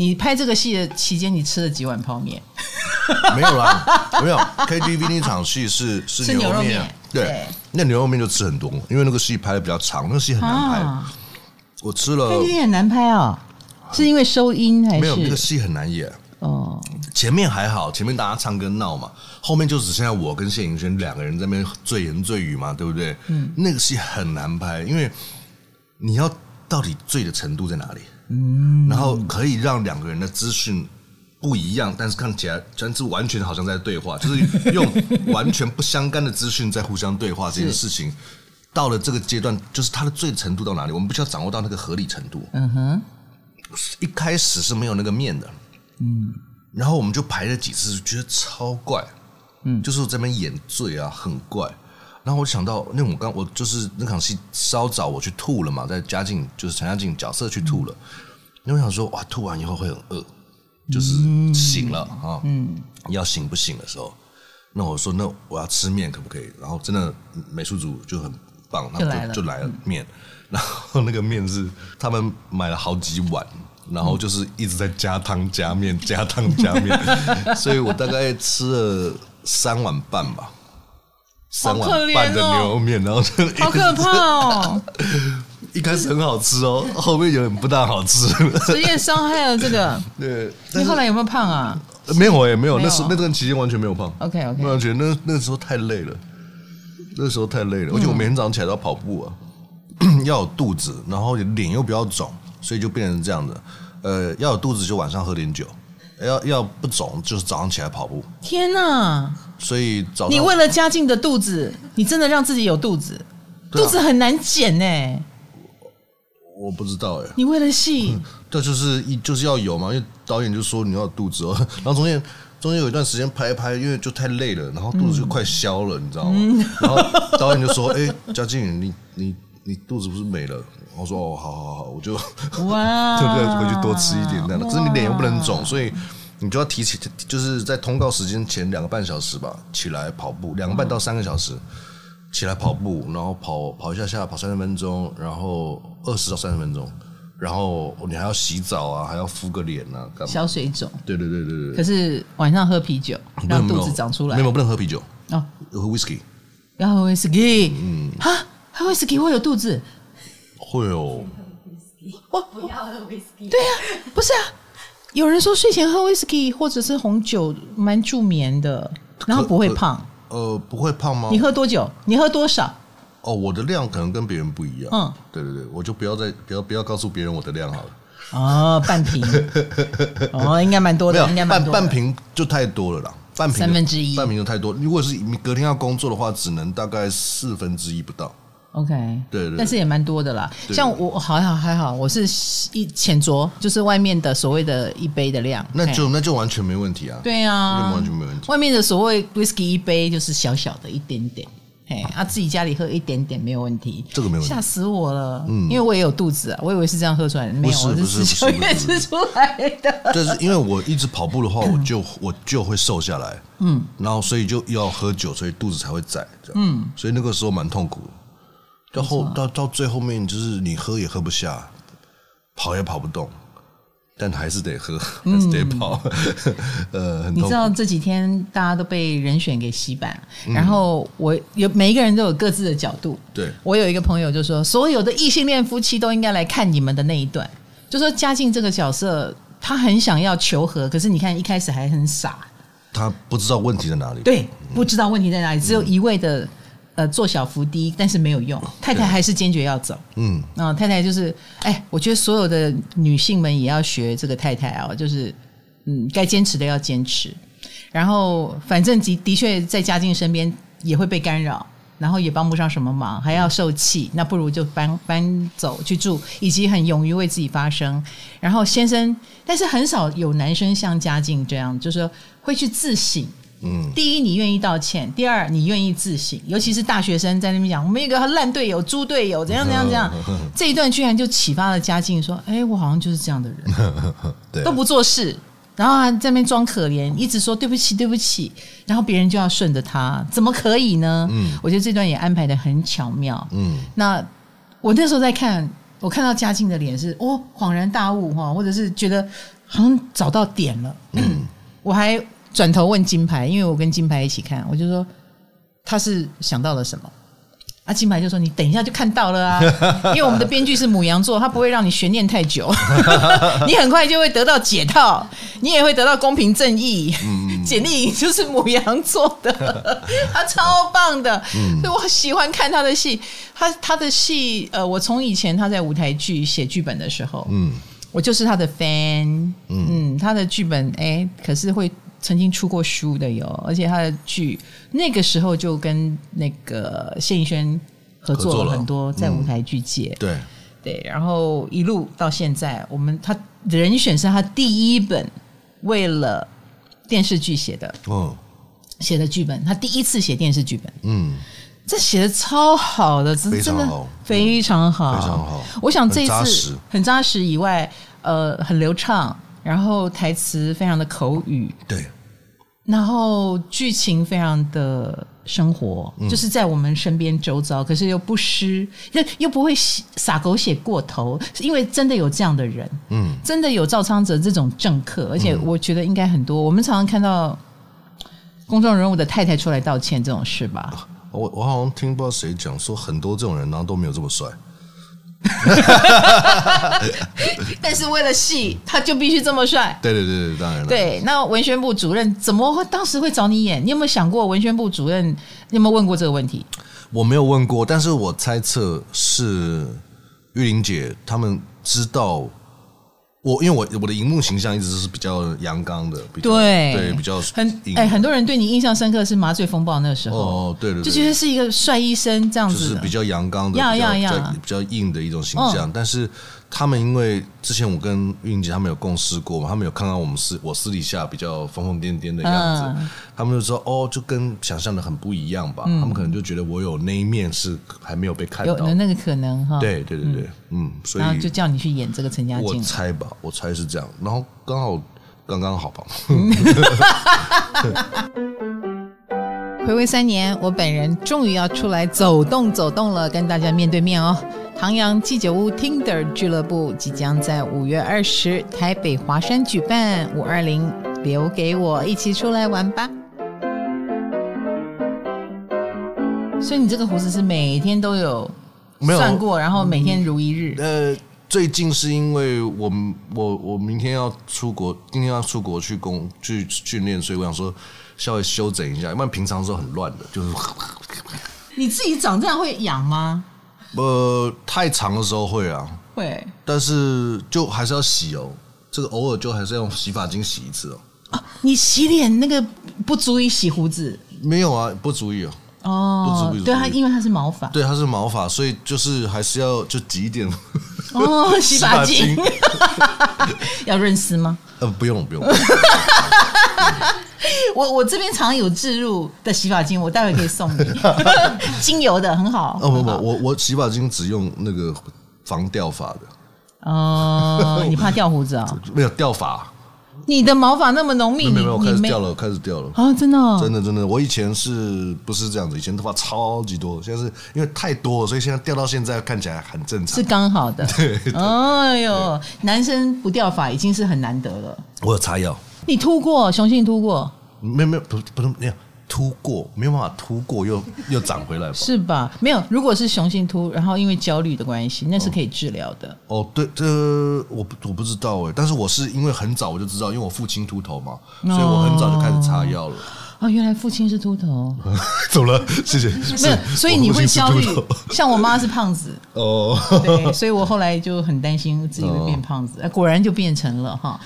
Speaker 2: 你拍这个戏的期间，你吃了几碗泡面？
Speaker 1: 没有啦，没有。KTV 那场戏是是牛肉面，对，那牛肉面就吃很多，因为那个戏拍的比较长，那个戏很难拍。我吃了
Speaker 2: ，KTV 很难拍哦，是因为收音还是？
Speaker 1: 没有，那个戏很难演。哦，前面还好，前面大家唱歌闹嘛，后面就只剩下我跟谢颖轩两个人在那边醉言醉语嘛，对不对？嗯，那个戏很难拍，因为你要到底醉的程度在哪里？嗯，然后可以让两个人的资讯不一样，但是看起来真是完全好像在对话，就是用完全不相干的资讯在互相对话这件事情，到了这个阶段，就是他的醉的程度到哪里？我们必须要掌握到那个合理程度。嗯哼，一开始是没有那个面的。嗯，然后我们就排了几次，觉得超怪，嗯，就是这边演醉啊，很怪。然后我想到，那我刚我就是那场戏稍早我去吐了嘛，在嘉靖就是陈嘉靖角色去吐了，因为我想说哇，吐完以后会很饿，就是醒了啊，嗯，要醒不醒的时候，那我说那我要吃面可不可以？然后真的美术组就很棒，他们就就来了。面，然后那个面是他们买了好几碗。然后就是一直在加汤加面加汤加面，所以我大概吃了三碗半吧，三碗半的牛肉面，然后就
Speaker 2: 好可怕哦！
Speaker 1: 一开始很好吃哦，后面有点不大好吃，
Speaker 2: 职业伤害了这个。
Speaker 1: 对，
Speaker 2: 你后来有没有胖啊？
Speaker 1: 没有也没有，那时那段期间完全没有胖。
Speaker 2: OK OK，
Speaker 1: 我觉得那那时候太累了，那时候太累了，而且我每天早上起来都要跑步啊，要有肚子，然后脸又比较肿，所以就变成这样的。呃，要有肚子就晚上喝点酒，要要不肿就是早上起来跑步。
Speaker 2: 天哪！
Speaker 1: 所以早上
Speaker 2: 你为了家境的肚子，你真的让自己有肚子，啊、肚子很难减呢。
Speaker 1: 我不知道哎。
Speaker 2: 你为了戏，
Speaker 1: 这就是一就是要有嘛，因为导演就说你要肚子哦。然后中间中间有一段时间拍一拍，因为就太累了，然后肚子就快消了，嗯、你知道吗？嗯、然后导演就说：“ 哎，嘉靖，你你你肚子不是没了？”我说：“哦，好好好，我就哇，对不对？回去多吃一点那样。可是你脸又不能肿，所以你就要提前，就是在通告时间前两个半小时吧，起来跑步，两个半到三个小时。”起来跑步，然后跑跑一下下，跑三十分钟，然后二十到三十分钟，然后你还要洗澡啊，还要敷个脸啊，干嘛？
Speaker 2: 消水肿。
Speaker 1: 对对对对对。
Speaker 2: 可是晚上喝啤酒，让肚子长出来。
Speaker 1: 没有，不能喝啤酒。哦，喝 whisky。
Speaker 2: 要喝 whisky。嗯。哈，喝 whisky 会有肚子？
Speaker 1: 会哦。
Speaker 3: 我不要喝威士忌。
Speaker 2: 对呀，不是啊。有人说睡前喝威士忌或者是红酒蛮助眠的，然后不会胖。
Speaker 1: 呃，不会胖吗？
Speaker 2: 你喝多久？你喝多少？
Speaker 1: 哦，我的量可能跟别人不一样。嗯，对对对，我就不要再不要不要告诉别人我的量好了。
Speaker 2: 哦，半瓶。哦，应该蛮多的，应该
Speaker 1: 半半瓶就太多了啦。半瓶
Speaker 2: 三分之一，
Speaker 1: 半瓶就太多。如果是你隔天要工作的话，只能大概四分之一不到。
Speaker 2: OK，
Speaker 1: 对，
Speaker 2: 但是也蛮多的啦。像我还好还好，我是一浅酌，就是外面的所谓的一杯的量，
Speaker 1: 那就那就完全没问题啊。
Speaker 2: 对啊，
Speaker 1: 完全没问题。
Speaker 2: 外面的所谓 whisky 一杯就是小小的一点点，嘿，啊，自己家里喝一点点没有问题。
Speaker 1: 这个没问题，
Speaker 2: 吓死我了。嗯，因为我也有肚子啊，我以为是这样喝出来的，没有，不是小月吃出来的。
Speaker 1: 就是。因为我一直跑步的话，我就我就会瘦下来，嗯，然后所以就要喝酒，所以肚子才会窄，嗯，所以那个时候蛮痛苦。到后到到最后面，就是你喝也喝不下，跑也跑不动，但还是得喝，还是得跑。
Speaker 2: 嗯、呃，你知道这几天大家都被人选给洗版，嗯、然后我有每一个人都有各自的角度。
Speaker 1: 对，
Speaker 2: 我有一个朋友就说，所有的异性恋夫妻都应该来看你们的那一段，就说嘉靖这个角色，他很想要求和，可是你看一开始还很傻，
Speaker 1: 他不知道问题在哪里，
Speaker 2: 对，不知道问题在哪里，只有一味的。呃，做小伏低，但是没有用。太太还是坚决要走。嗯，啊，太太就是，哎，我觉得所有的女性们也要学这个太太啊，就是，嗯，该坚持的要坚持。然后，反正的的确在嘉靖身边也会被干扰，然后也帮不上什么忙，还要受气，那不如就搬搬走去住，以及很勇于为自己发声。然后先生，但是很少有男生像嘉靖这样，就是说会去自省。嗯，第一，你愿意道歉；第二，你愿意自省。尤其是大学生在那边讲，我们一个烂队友、猪队友，怎样怎样怎样。这一段居然就启发了嘉靖，说：“ 哎，我好像就是这样的人，对，都不做事，然后还在那边装可怜，一直说对不起，对不起，然后别人就要顺着他，怎么可以呢？”嗯，我觉得这段也安排的很巧妙。嗯，那我那时候在看，我看到嘉靖的脸是哦，恍然大悟哈，或者是觉得好像找到点了。嗯，我还。转头问金牌，因为我跟金牌一起看，我就说他是想到了什么？啊，金牌就说你等一下就看到了啊，因为我们的编剧是母羊座，他不会让你悬念太久，你很快就会得到解套，你也会得到公平正义。嗯，简历颖就是母羊座的，他超棒的，所以我喜欢看他的戏。他他的戏，呃，我从以前他在舞台剧写剧本的时候，嗯，我就是他的 fan，嗯，他的剧本哎，可是会。曾经出过书的有，而且他的剧那个时候就跟那个谢颖轩合作了很多，在舞台剧界。嗯、对。对，然后一路到现在，我们他人选是他第一本为了电视剧写的，哦，写的剧本，他第一次写电视剧本，嗯，这写的超好的，真的非常好，非常好。我想这一次很扎实以外，呃，很流畅。然后台词非常的口语，
Speaker 1: 对，
Speaker 2: 然后剧情非常的生活，嗯、就是在我们身边周遭，可是又不失，又又不会撒狗血过头，因为真的有这样的人，嗯，真的有赵昌泽这种政客，而且我觉得应该很多，我们常常看到公众人物的太太出来道歉这种事吧。
Speaker 1: 我我好像听不知道谁讲说很多这种人，然后都没有这么帅。
Speaker 2: 但是为了戏，他就必须这么帅。
Speaker 1: 对对对对，当然了。
Speaker 2: 对，那文宣部主任怎么会当时会找你演？你有没有想过文宣部主任？你有没有问过这个问题？
Speaker 1: 我没有问过，但是我猜测是玉玲姐他们知道。我因为我我的荧幕形象一直都是比较阳刚的，比较
Speaker 2: 对
Speaker 1: 对比较
Speaker 2: 很哎、欸，很多人对你印象深刻是《麻醉风暴》那个时候
Speaker 1: 哦，对对，對，
Speaker 2: 就觉得是一个帅医生这样子，
Speaker 1: 就是比较阳刚的，
Speaker 2: 要要要，
Speaker 1: 比较硬的一种形象，哦、但是。他们因为之前我跟玉玲姐他们有共事过嘛，他们有看到我们私我私底下比较疯疯癫癫的样子，嗯、他们就说哦，就跟想象的很不一样吧。嗯、他们可能就觉得我有那一面是还没有被看到，
Speaker 2: 有那个可能哈。
Speaker 1: 对对对对，嗯，嗯，所以
Speaker 2: 就叫你去演这个陈家靖。
Speaker 1: 我猜吧，我猜是这样，然后刚好刚刚好吧。
Speaker 2: 回味三年，我本人终于要出来走动走动了，跟大家面对面哦。唐阳鸡酒屋 Tinder 俱乐部即将在五月二十台北华山举办五二零，留给我一起出来玩吧。所以你这个胡子是每天都有算过，然后每天如一日。
Speaker 1: 呃，最近是因为我我我明天要出国，今天要出国去工去训练，所以我想说稍微修整一下，要不然平常时候很乱的，就是。
Speaker 2: 你自己长这样会痒吗？
Speaker 1: 呃，太长的时候会啊，
Speaker 2: 会，
Speaker 1: 但是就还是要洗哦。这个偶尔就还是要用洗发精洗一次哦。
Speaker 2: 啊，你洗脸那个不足以洗胡子？
Speaker 1: 没有啊，不足以哦。
Speaker 2: 哦，不足以。对它，因为它是毛发。
Speaker 1: 对，它是毛发，所以就是还是要就挤一点。
Speaker 2: 哦，洗发精。要润丝吗？
Speaker 1: 呃，不用不用。
Speaker 2: 我我这边常有置入的洗发精，我待会可以送你，精油的很好。
Speaker 1: 哦不不，我我洗发精只用那个防掉发的。
Speaker 2: 哦，你怕掉胡子啊？
Speaker 1: 没有掉发。
Speaker 2: 你的毛发那么浓密，
Speaker 1: 没有没有，开始掉了，开始掉了
Speaker 2: 啊！真的
Speaker 1: 真的真的，我以前是不是这样子？以前头发超级多，现在是因为太多，所以现在掉到现在看起来很正常，
Speaker 2: 是刚好的。对，哎呦，男生不掉发已经是很难得了。
Speaker 1: 我有擦药。
Speaker 2: 你秃过，雄性秃过？
Speaker 1: 没有没有，不不能那样秃过，没有办法突过又 又长回来吧？
Speaker 2: 是吧？没有，如果是雄性突，然后因为焦虑的关系，那是可以治疗的。
Speaker 1: 哦，对，这我不我不知道哎，但是我是因为很早我就知道，因为我父亲秃头嘛，所以我很早就开始擦药了。
Speaker 2: 哦，原来父亲是秃头，
Speaker 1: 走了，谢谢。
Speaker 2: 没有，所以你会焦虑。像我妈是胖子 哦，对，所以我后来就很担心自己会变胖子，果然就变成了哈。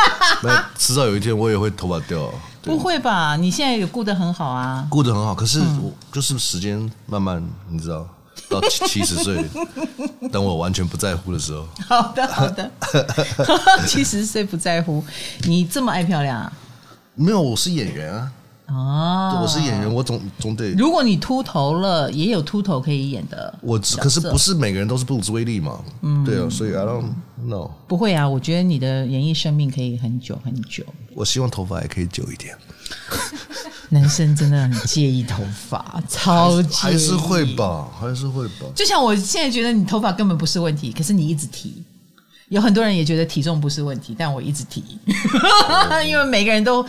Speaker 1: 那迟早有一天我也会头发掉。
Speaker 2: 不会吧？你现在也顾得很好啊，
Speaker 1: 顾得很好。可是我就是时间慢慢，你知道，到七十岁，等我完全不在乎的时候。
Speaker 2: 好的，好的。七十岁不在乎，你这么爱漂亮啊？
Speaker 1: 没有，我是演员啊。
Speaker 2: 哦，
Speaker 1: 我是演员，我总总得。
Speaker 2: 如果你秃头了，也有秃头可以演的。
Speaker 1: 我可是不是每个人都是布鲁斯威利嘛？嗯，对啊，所以 I don't know。
Speaker 2: 不会啊，我觉得你的演艺生命可以很久很久。
Speaker 1: 我希望头发也可以久一点。
Speaker 2: 男生真的很介意头发，超级
Speaker 1: 还是会吧，还是会吧。
Speaker 2: 就像我现在觉得你头发根本不是问题，可是你一直提。有很多人也觉得体重不是问题，但我一直提，因为每个人都。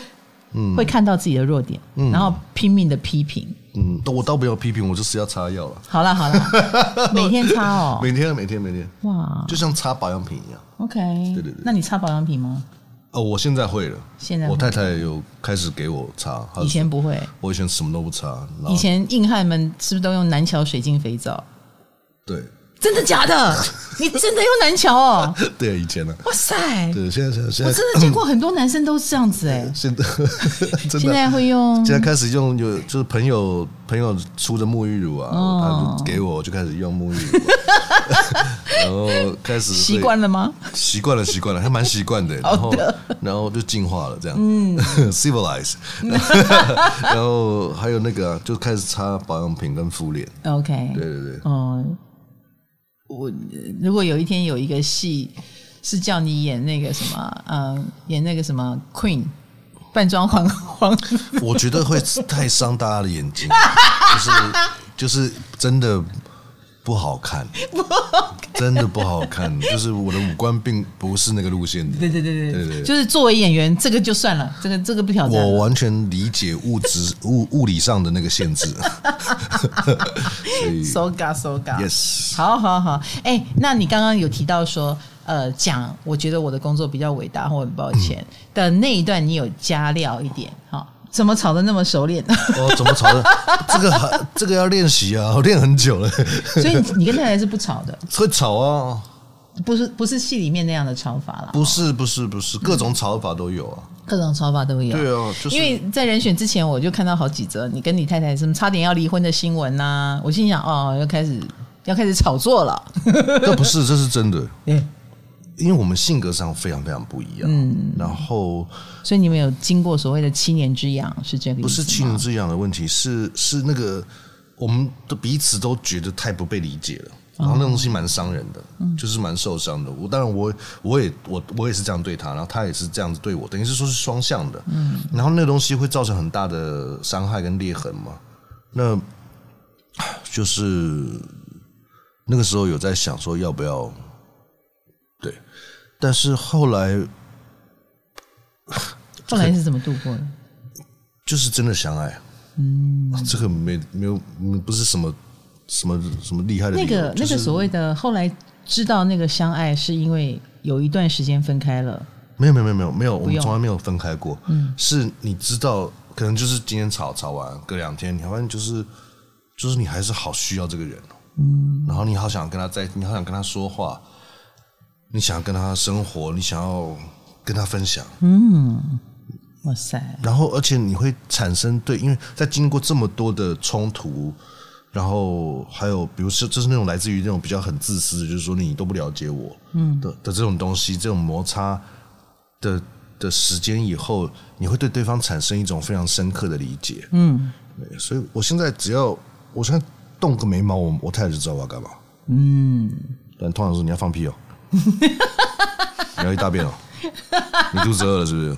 Speaker 2: 嗯，会看到自己的弱点，嗯、然后拼命的批评。
Speaker 1: 嗯，我倒不要批评，我就是要擦药了。
Speaker 2: 好了好了，每天擦哦，
Speaker 1: 每天每天每天，哇，就像擦保养品一样。
Speaker 2: OK，
Speaker 1: 对对对。
Speaker 2: 那你擦保养品吗？
Speaker 1: 哦，我现在会了。
Speaker 2: 现在
Speaker 1: 我太太有开始给我擦，
Speaker 2: 以前不会。
Speaker 1: 我以前什么都不擦。
Speaker 2: 以前硬汉们是不是都用南桥水晶肥皂？
Speaker 1: 对。
Speaker 2: 真的假的？你真的用南桥哦？
Speaker 1: 对，以前呢？
Speaker 2: 哇塞！
Speaker 1: 对，现在现在
Speaker 2: 我真的见过很多男生都是这样子哎。
Speaker 1: 现在
Speaker 2: 现在会用，
Speaker 1: 现在开始用，有就是朋友朋友出的沐浴乳啊，他就给我，我就开始用沐浴乳，然后开始
Speaker 2: 习惯了吗？
Speaker 1: 习惯了，习惯了，还蛮习惯的。然后然后就进化了，这样，嗯，civilize。然后还有那个，就开始擦保养品跟敷脸。
Speaker 2: OK，
Speaker 1: 对对对，
Speaker 2: 嗯。我如果有一天有一个戏是叫你演那个什么，嗯，演那个什么 Queen 扮装皇皇，
Speaker 1: 我觉得会太伤大家的眼睛，就是就是真的 不好看，真的不好看。就是我的五官并不是那个路线的。
Speaker 2: 对对对对
Speaker 1: 对对，
Speaker 2: 就是作为演员，这个就算了，这个这个不挑战。
Speaker 1: 我完全理解物质物物理上的那个限制。所以
Speaker 2: ，so ga so
Speaker 1: ga，yes，
Speaker 2: 好好好。哎，那你刚刚有提到说，呃，讲我觉得我的工作比较伟大，或很抱歉的那一段，你有加料一点，哈。怎么炒的那么熟练？
Speaker 1: 哦，怎么炒的？这个这个要练习啊，我练很久了。
Speaker 2: 所以你跟太太是不炒的？
Speaker 1: 会炒啊，
Speaker 2: 不是不是戏里面那样的炒法啦。
Speaker 1: 不是不是不是，各种炒法都有啊，
Speaker 2: 各种炒法都有。
Speaker 1: 对啊，就是
Speaker 2: 因为在人选之前，我就看到好几则你跟你太太什么差点要离婚的新闻呐、啊，我心想哦，要开始要开始炒作了。
Speaker 1: 这不是，这是真的。嗯。因为我们性格上非常非常不一样，嗯，然后，
Speaker 2: 所以你们有经过所谓的七年之痒，是这个意思？
Speaker 1: 不是七年之痒的问题，是是那个我们的彼此都觉得太不被理解了，然后那东西蛮伤人的，嗯，就是蛮受伤的。我当然我我也我我也是这样对他，然后他也是这样子对我，等于是说是双向的，嗯，然后那个东西会造成很大的伤害跟裂痕嘛，那就是那个时候有在想说要不要。但是后来，
Speaker 2: 后来是怎么度过的？
Speaker 1: 就是真的相爱，嗯，这个没没有，不是什么什么什么厉害的。
Speaker 2: 那个那个所谓的后来知道那个相爱，是因为有一段时间分开了。
Speaker 1: 没有没有没有没有没有，我们从来没有分开过。嗯，是你知道，可能就是今天吵吵完，隔两天你发现就是就是你还是好需要这个人，嗯，然后你好想跟他在，你好想跟他说话。你想要跟他生活，你想要跟他分享，
Speaker 2: 嗯，哇塞！
Speaker 1: 然后，而且你会产生对，因为在经过这么多的冲突，然后还有，比如说，就是那种来自于那种比较很自私的，就是说你都不了解我，嗯。的的这种东西，这种摩擦的的时间以后，你会对对方产生一种非常深刻的理解，嗯，所以我现在只要我现在动个眉毛，我我太太就知道我要干嘛，嗯，但通常说你要放屁哦。你要一大便哦！你肚子饿了是不是？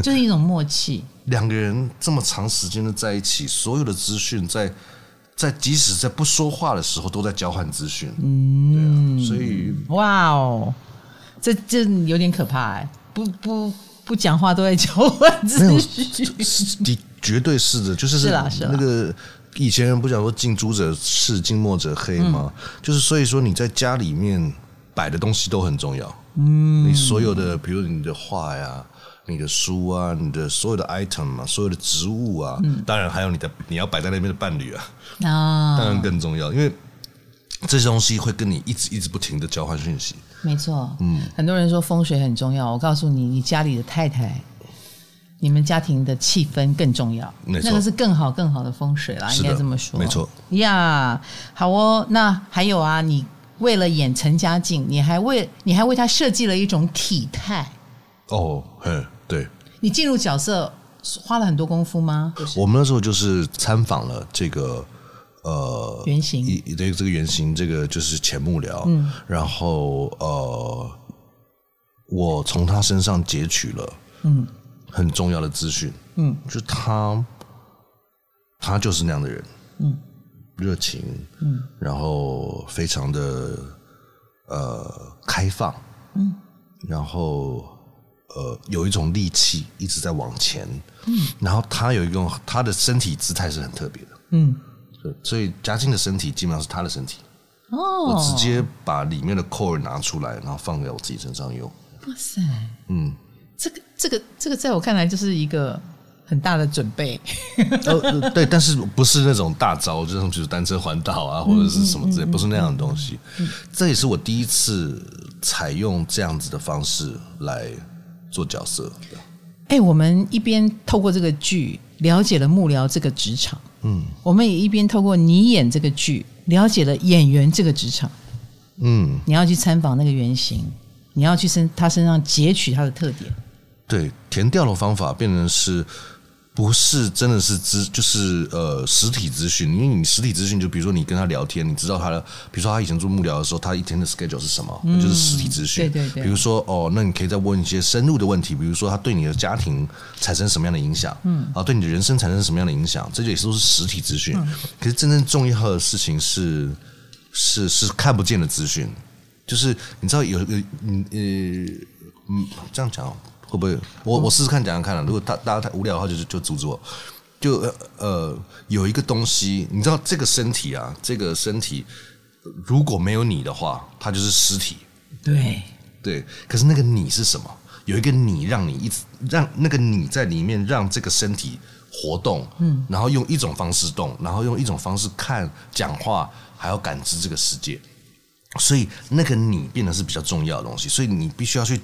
Speaker 2: 就是一种默契。
Speaker 1: 两个人这么长时间的在一起，所有的资讯在在即使在不说话的时候都在交换资讯。嗯，对啊，所以
Speaker 2: 哇哦，这这有点可怕哎！不不不讲话都在交换资讯，
Speaker 1: 的绝对是的，就是是啦是那个。以前人不讲说近朱者赤，近墨者黑吗？嗯、就是所以说你在家里面摆的东西都很重要。嗯，你所有的，比如你的画呀、你的书啊、你的所有的 item 啊、所有的植物啊，嗯、当然还有你的你要摆在那边的伴侣啊，哦、当然更重要，因为这些东西会跟你一直一直不停的交换讯息。
Speaker 2: 没错，嗯，很多人说风水很重要，我告诉你，你家里的太太。你们家庭的气氛更重要，那个是更好更好的风水啦，应该这么说。
Speaker 1: 没错
Speaker 2: 呀，好哦。那还有啊，你为了演陈家靖，你还为你还为他设计了一种体态。
Speaker 1: 哦，嗯，对。
Speaker 2: 你进入角色花了很多功夫吗？
Speaker 1: 我们那时候就是参访了这个呃
Speaker 2: 原型，
Speaker 1: 对这个原型，这个就是钱幕僚。嗯，然后呃，我从他身上截取了嗯。很重要的资讯，嗯，就他，他就是那样的人，嗯，热情，嗯，然后非常的呃开放，嗯，然后呃有一种力气一直在往前，嗯，然后他有一种他的身体姿态是很特别的，嗯，所以嘉靖的身体基本上是他的身体，哦，我直接把里面的 core 拿出来，然后放在我自己身上用，哇塞，嗯。
Speaker 2: 这个这个这个，在我看来就是一个很大的准备。
Speaker 1: 呃，对，但是不是那种大招，就像比如单车环岛啊，或者是什么之类，不是那样的东西。这也是我第一次采用这样子的方式来做角色。
Speaker 2: 哎，我们一边透过这个剧了解了幕僚这个职场，嗯，我们也一边透过你演这个剧了解了演员这个职场，嗯，你要去参访那个原型，你要去身他身上截取他的特点。
Speaker 1: 对，填掉的方法变成是不是真的是资，就是呃实体资讯，因为你实体资讯，就比如说你跟他聊天，你知道他的，比如说他以前做幕僚的时候，他一天的 schedule 是什么，嗯、就是实体资讯。
Speaker 2: 对对对。
Speaker 1: 比如说哦，那你可以再问一些深入的问题，比如说他对你的家庭产生什么样的影响，嗯，啊，对你的人生产生什么样的影响，这些也是都是实体资讯。嗯、可是真正重要的事情是是是看不见的资讯，就是你知道有一个嗯呃嗯这样讲。会不会？我我试试看讲讲看了。如果大大家太无聊的话，就就阻止我。就呃有一个东西，你知道这个身体啊，这个身体如果没有你的话，它就是尸体。
Speaker 2: 对
Speaker 1: 对。可是那个你是什么？有一个你让你一直让那个你在里面让这个身体活动，嗯，然后用一种方式动，然后用一种方式看、讲话，还要感知这个世界。所以那个你变得是比较重要的东西。所以你必须要去，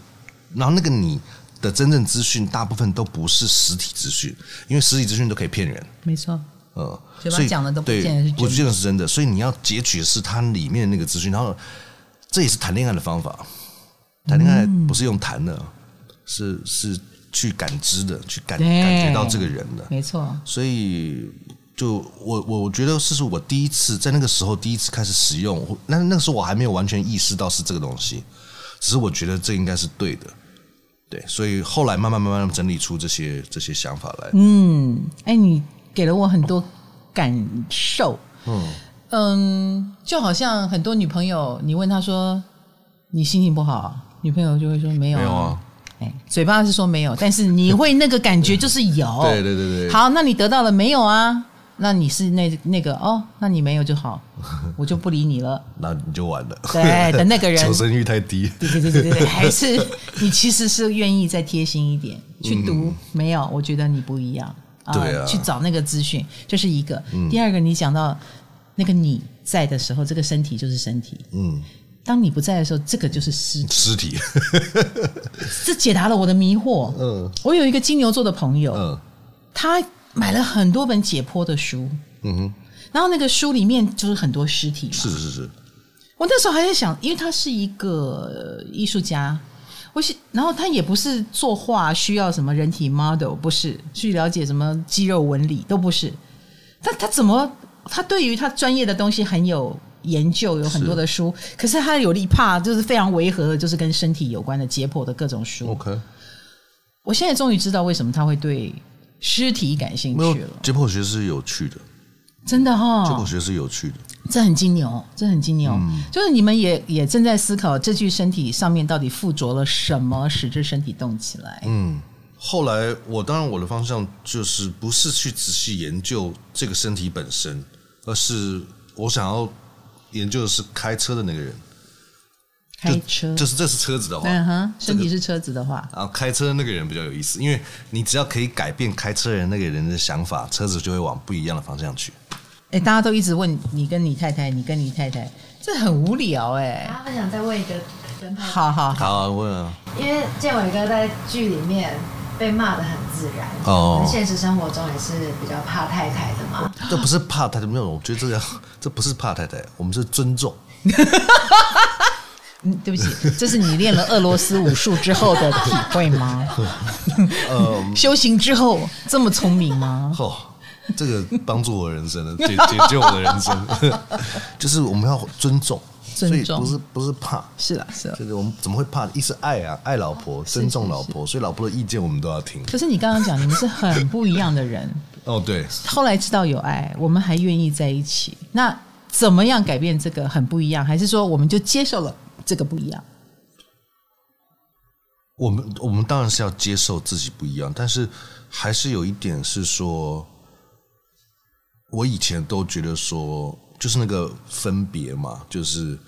Speaker 1: 然后那个你。的真正资讯大部分都不是实体资讯，因为实体资讯都可以骗人。
Speaker 2: 没错，
Speaker 1: 呃，
Speaker 2: 所以讲的都不见得是，
Speaker 1: 不见得是真的。所以你要截取的是它里面的那个资讯，然后这也是谈恋爱的方法。谈恋爱不是用谈的，嗯、是是去感知的，去感感觉到这个人的。
Speaker 2: 没错。
Speaker 1: 所以就我我我觉得是是我第一次在那个时候第一次开始使用，那那个时候我还没有完全意识到是这个东西，只是我觉得这应该是对的。对，所以后来慢慢慢慢整理出这些这些想法来。
Speaker 2: 嗯，哎，你给了我很多感受。嗯嗯，就好像很多女朋友，你问她说你心情不好，女朋友就会说没有，没有啊。哎，嘴巴是说没有，但是你会那个感觉就是有。
Speaker 1: 对对对对。
Speaker 2: 好，那你得到了没有啊？那你是那那个哦，那你没有就好，我就不理你了。
Speaker 1: 那你就完了。
Speaker 2: 对，的那个人 求
Speaker 1: 生欲太低。
Speaker 2: 对对对对对，还是你其实是愿意再贴心一点去读。嗯、没有，我觉得你不一样。
Speaker 1: 对啊。
Speaker 2: 去找那个资讯，这、就是一个。嗯、第二个，你讲到那个你在的时候，这个身体就是身体。嗯。当你不在的时候，这个就是尸
Speaker 1: 尸体。
Speaker 2: 这解答了我的迷惑。嗯。我有一个金牛座的朋友。嗯。他。买了很多本解剖的书，嗯哼，然后那个书里面就是很多尸体嘛，
Speaker 1: 是是是。
Speaker 2: 我那时候还在想，因为他是一个艺术家，我是，然后他也不是作画需要什么人体 model，不是去了解什么肌肉纹理，都不是。他他怎么他对于他专业的东西很有研究，有很多的书，是可是他有一 part 就是非常违和的，就是跟身体有关的解剖的各种书。
Speaker 1: OK，
Speaker 2: 我现在终于知道为什么他会对。尸体感兴趣了，
Speaker 1: 解剖学是有趣的，
Speaker 2: 真的哈、哦。
Speaker 1: 解剖学是有趣的，
Speaker 2: 这很金牛，这很金牛。嗯、就是你们也也正在思考这具身体上面到底附着了什么，使这身体动起来。
Speaker 1: 嗯，后来我当然我的方向就是不是去仔细研究这个身体本身，而是我想要研究的是开车的那个人。
Speaker 2: 开车
Speaker 1: 就是这是车子的话，
Speaker 2: 嗯哼，身体是车子的话，
Speaker 1: 然后开车的那个人比较有意思，因为你只要可以改变开车人那个人的想法，车子就会往不一样的方向去。
Speaker 2: 哎，大家都一直问你跟你太太，你跟你太太，这很无聊哎。
Speaker 3: 他想再问一个，
Speaker 2: 好好
Speaker 1: 好，问啊。
Speaker 3: 因为建伟哥在剧里面被骂的很自然，哦，现实生活中也是比较怕太太的嘛。
Speaker 1: 这不是怕太太，没有，我觉得这个这不是怕太太，我们是尊重。
Speaker 2: 嗯，对不起，这是你练了俄罗斯武术之后的 体会吗？呃，修行之后这么聪明吗？
Speaker 1: 哦，这个帮助我人生了，解解救我的人生，就是我们要尊重，尊重，不是不是怕，
Speaker 2: 是啦是啦，
Speaker 1: 就是我们怎么会怕？一是爱啊，爱老婆，尊重老婆，所以老婆的意见我们都要听。
Speaker 2: 可是你刚刚讲，你们是很不一样的人
Speaker 1: 哦，对。
Speaker 2: 后来知道有爱，我们还愿意在一起，那怎么样改变这个很不一样？还是说我们就接受了？这个不一样，
Speaker 1: 我们我们当然是要接受自己不一样，但是还是有一点是说，我以前都觉得说，就是那个分别嘛，就是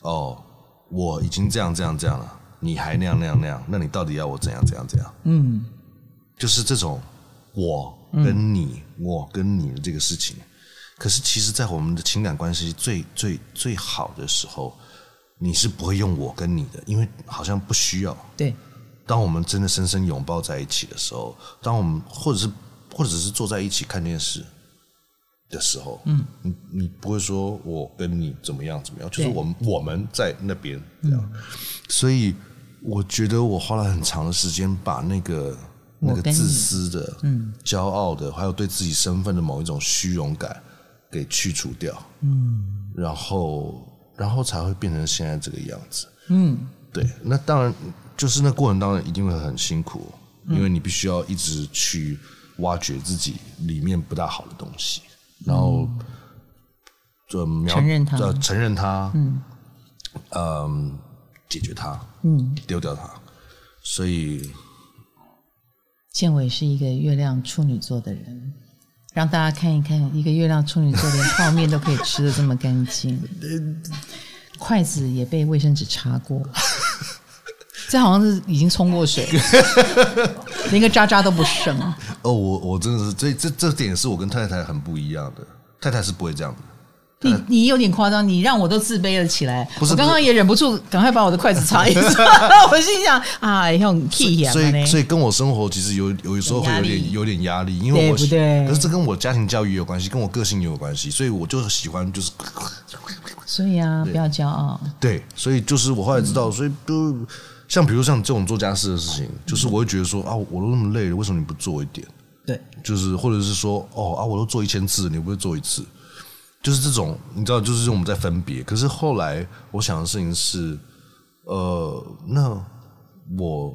Speaker 1: 哦，我已经这样这样这样了，你还那样那样那样，那你到底要我怎样怎样怎样？嗯，就是这种我跟你，嗯、我跟你的这个事情，可是其实，在我们的情感关系最最最好的时候。你是不会用我跟你的，因为好像不需要。
Speaker 2: 对，
Speaker 1: 当我们真的深深拥抱在一起的时候，当我们或者是或者是坐在一起看电视的时候，嗯，你你不会说我跟你怎么样怎么样，就是我们我们在那边这样。嗯、所以我觉得我花了很长的时间把那个那个自私的、嗯，骄傲的，还有对自己身份的某一种虚荣感给去除掉，嗯，然后然后才会变成现在这个样子，嗯，对，那当然就是那过程当然一定会很辛苦，因为你必须要一直去挖掘自己里面不大好的东西，然后就
Speaker 2: 承认它，
Speaker 1: 承认它，嗯，嗯，解决它，嗯，丢掉它，所以。
Speaker 2: 建伟是一个月亮处女座的人，让大家看一看，一个月亮处女座连泡面都可以吃的这么干净，筷子也被卫生纸擦过，这好像是已经冲过水，连个渣渣都不剩。
Speaker 1: 哦，我我真的是这这这点是我跟太太很不一样的，太太是不会这样的。
Speaker 2: 你你有点夸张，你让我都自卑了起来。不是，我刚刚也忍不住，赶快把我的筷子擦一擦。我心想啊，用气呀。
Speaker 1: 所以所以跟我生活其实有有时候会有点有点压力，因为我对不对？可是这跟我家庭教育有关系，跟我个性也有关系，所以我就喜欢就是。
Speaker 2: 所以啊，不要骄傲。
Speaker 1: 对，所以就是我后来知道，所以就像比如像这种做家事的事情，就是我会觉得说啊，我都那么累了，为什么你不做一点？
Speaker 2: 对，
Speaker 1: 就是或者是说哦啊，我都做一千次，你不会做一次？就是这种，你知道，就是我们在分别。可是后来我想的事情是，呃，那我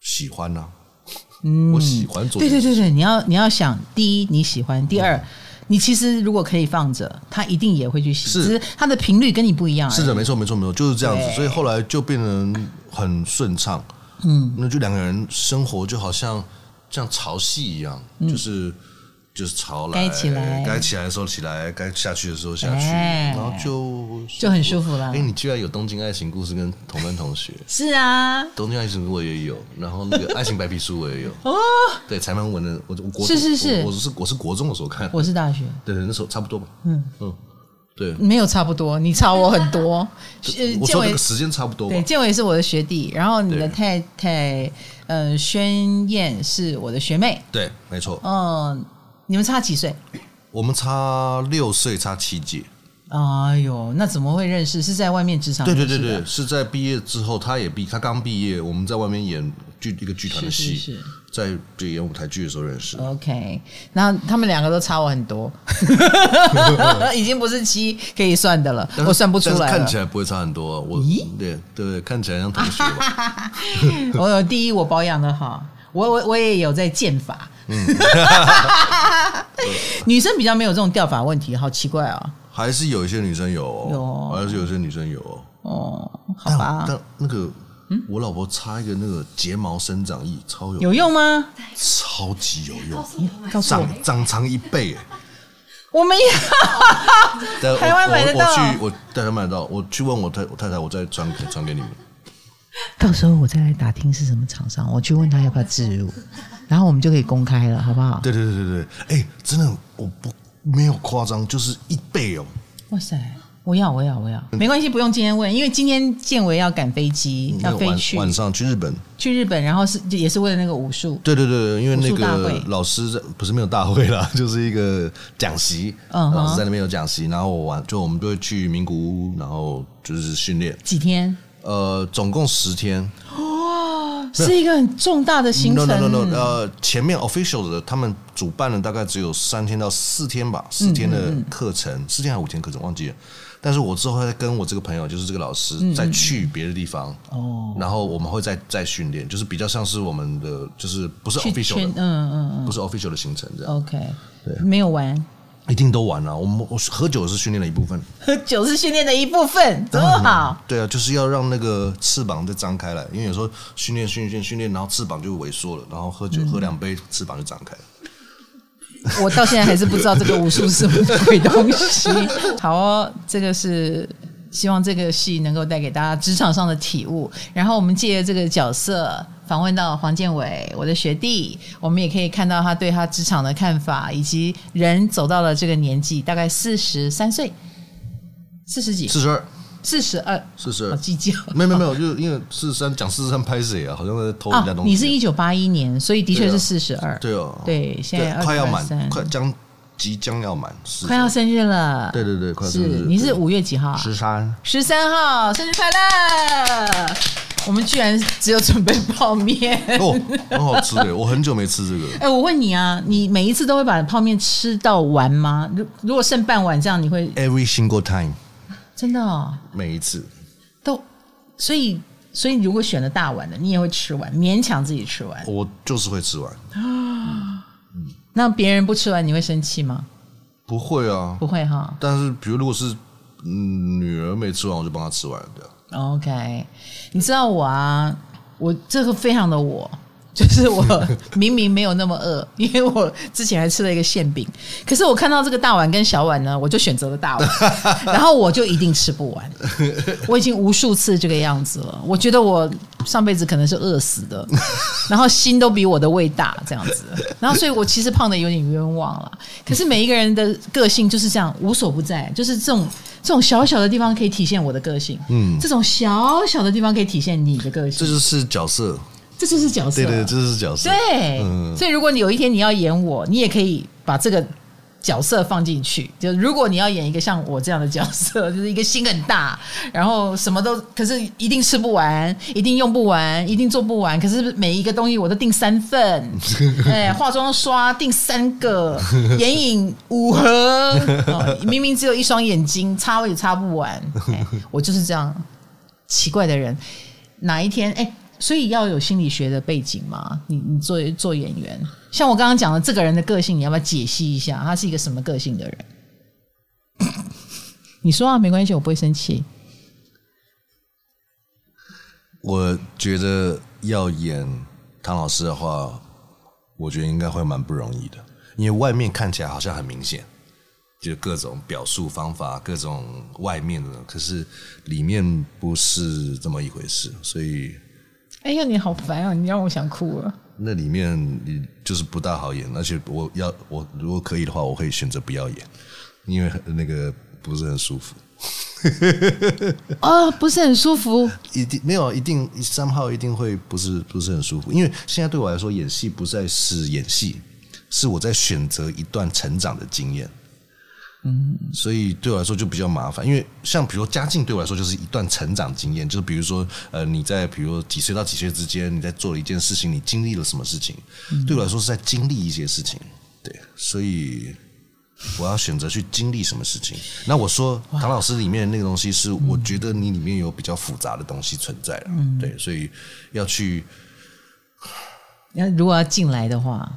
Speaker 1: 喜欢呢、啊，嗯，我喜欢做。
Speaker 2: 对对对对，你要你要想，第一你喜欢，第二、嗯、你其实如果可以放着，他一定也会去洗，是只是他的频率跟你不一样。
Speaker 1: 是的，没错没错没错，就是这样子。所以后来就变成很顺畅，嗯，那就两个人生活就好像像潮汐一样，嗯、就是。就是潮来，该起来，该起来的时候起来，该下去的时候下去，欸、然后就
Speaker 2: 就很舒服了。
Speaker 1: 哎，你居然有《东京爱情故事》跟同班同学？
Speaker 2: 是啊，《
Speaker 1: 东京爱情故事》我也有，然后那个《爱情白皮书》我也有。哦，对，柴门文的，我我国
Speaker 2: 是是是，
Speaker 1: 我，我是我是国中的时候看，
Speaker 2: 我是大学，
Speaker 1: 对对，那时候差不多吧。嗯嗯，对，
Speaker 2: 没有差不多，你差我很多。
Speaker 1: 我说这个时间差不多。
Speaker 2: 对，建伟是我的学弟，然后你的太太，呃，宣燕是我的学妹。
Speaker 1: 对，没错。
Speaker 2: 嗯。你们差几岁？
Speaker 1: 我们差六岁，差七届。
Speaker 2: 哎呦，那怎么会认识？是在外面职场？
Speaker 1: 对对对对，是在毕业之后，他也毕，他刚毕业，我们在外面演剧一个剧团的戏，是是是在就演舞台剧的时候认识。
Speaker 2: OK，然后他们两个都差我很多，已经不是七可以算的了，我算不出来。
Speaker 1: 看起来不会差很多，我咦对对，看起来像同学吧。
Speaker 2: 我 有 第一，我保养的好，我我我也有在剑法。嗯，女生比较没有这种掉发问题，好奇怪啊！
Speaker 1: 还是有一些女生有，哦，有，还是有一些女生有哦。
Speaker 2: 哦，好吧。
Speaker 1: 但，但那个，嗯，我老婆插一个那个睫毛生长液，超有用
Speaker 2: 有用吗？
Speaker 1: 超级有用，长长长一倍。
Speaker 2: 我没有，台湾买得到。
Speaker 1: 我去，我台湾买得到。我去问我太我太太，我再传传给你们。
Speaker 2: 到时候我再来打听是什么厂商，我去问他要不要置入。然后我们就可以公开了，好不好？
Speaker 1: 对对对对对，哎，真的，我不没有夸张，就是一倍哦。
Speaker 2: 哇塞，我要我要我要，没关系，不用今天问，因为今天建伟要赶飞机，要飞去
Speaker 1: 晚上去日本，
Speaker 2: 去日本，然后是也是为了那个武术。
Speaker 1: 对对对，因为那个老师不是没有大会啦，就是一个讲习，嗯，老师在那边有讲习，然后我晚，就我们就会去名古屋，然后就是训练
Speaker 2: 几天？
Speaker 1: 呃，总共十天。
Speaker 2: 哇是一个很重大的行程。
Speaker 1: No no no no，呃，前面 official 的他们主办了大概只有三天到四天吧，四天的课程，四天还是五天课程忘记了。但是我之后会跟我这个朋友，就是这个老师，再去别的地方。哦、嗯。然后我们会再再训练，就是比较像是我们的，就是不是 official 的，嗯嗯嗯，不是 official 的行程这样。
Speaker 2: OK。对。没有玩。
Speaker 1: 一定都玩了，我们我喝酒是训练的一部分，
Speaker 2: 喝酒是训练的一部分，多好。
Speaker 1: 对啊，就是要让那个翅膀再张开来，因为有时候训练训练训练，然后翅膀就萎缩了，然后喝酒、嗯、喝两杯，翅膀就张开了。
Speaker 2: 我到现在还是不知道这个武术是什么鬼东西。好哦，这个是。希望这个戏能够带给大家职场上的体悟，然后我们借这个角色访问到黄建伟，我的学弟，我们也可以看到他对他职场的看法，以及人走到了这个年纪，大概四十三岁，四十几，
Speaker 1: 四十二，
Speaker 2: 四十二，
Speaker 1: 四十二，
Speaker 2: 好计较，
Speaker 1: 没有没有没有，就因为四十三讲四十三拍谁啊？好像在偷人家东西。
Speaker 2: 你是一九八一年，所以的确是四十二，
Speaker 1: 对哦，
Speaker 2: 对，现在
Speaker 1: 快要满，快将。即将要满，
Speaker 2: 快要生日了。
Speaker 1: 对对对，快生日。
Speaker 2: 你是五月几号？
Speaker 1: 十三。
Speaker 2: 十三号，生日快乐！我们居然只有准备泡面
Speaker 1: 哦，很好吃的，我很久没吃这个。
Speaker 2: 哎、欸，我问你啊，你每一次都会把泡面吃到完吗？如如果剩半碗这样，你会
Speaker 1: ？Every single time，
Speaker 2: 真的、哦，
Speaker 1: 每一次
Speaker 2: 都，所以所以如果选了大碗的，你也会吃完，勉强自己吃完。
Speaker 1: 我就是会吃完。
Speaker 2: 嗯，那别人不吃完，你会生气吗？
Speaker 1: 不会啊，
Speaker 2: 不会哈。
Speaker 1: 但是比如如果是嗯女儿没吃完，我就帮她吃完了，对啊。
Speaker 2: OK，你知道我啊，我这个非常的我，就是我明明没有那么饿，因为我之前还吃了一个馅饼，可是我看到这个大碗跟小碗呢，我就选择了大碗，然后我就一定吃不完。我已经无数次这个样子了，我觉得我上辈子可能是饿死的，然后心都比我的胃大这样子，然后所以我其实胖的有点冤枉了。可是每一个人的个性就是这样，无所不在，就是这种。这种小小的地方可以体现我的个性，嗯，这种小小的地方可以体现你的个性，
Speaker 1: 这就是角色，
Speaker 2: 这就是角色，
Speaker 1: 对对，这就是角色，
Speaker 2: 对，嗯，所以如果你有一天你要演我，你也可以把这个。角色放进去，就如果你要演一个像我这样的角色，就是一个心很大，然后什么都，可是一定吃不完，一定用不完，一定做不完。可是每一个东西我都订三份，哎，化妆刷订三个，眼影五盒，哦，明明只有一双眼睛，擦也擦不完。哎，我就是这样奇怪的人。哪一天，哎。所以要有心理学的背景嘛？你你做做演员，像我刚刚讲的这个人的个性，你要不要解析一下？他是一个什么个性的人？你说啊，没关系，我不会生气。
Speaker 1: 我觉得要演唐老师的话，我觉得应该会蛮不容易的，因为外面看起来好像很明显，就各种表述方法，各种外面的，可是里面不是这么一回事，所以。
Speaker 2: 哎呀，你好烦啊！你让我想哭了。
Speaker 1: 那里面你就是不大好演，而且我要我如果可以的话，我会选择不要演，因为那个不是很舒服。
Speaker 2: 啊、哦，不是很舒服？
Speaker 1: 一定没有，一定三号一定会不是不是很舒服，因为现在对我来说，演戏不再是演戏，是我在选择一段成长的经验。嗯，所以对我来说就比较麻烦，因为像比如说家境对我来说就是一段成长经验，就是比如说呃你在比如说几岁到几岁之间你在做了一件事情，你经历了什么事情，对我来说是在经历一些事情，对，所以我要选择去经历什么事情。那我说唐老师里面的那个东西是我觉得你里面有比较复杂的东西存在了，对，所以要去，
Speaker 2: 那如果要进来的话，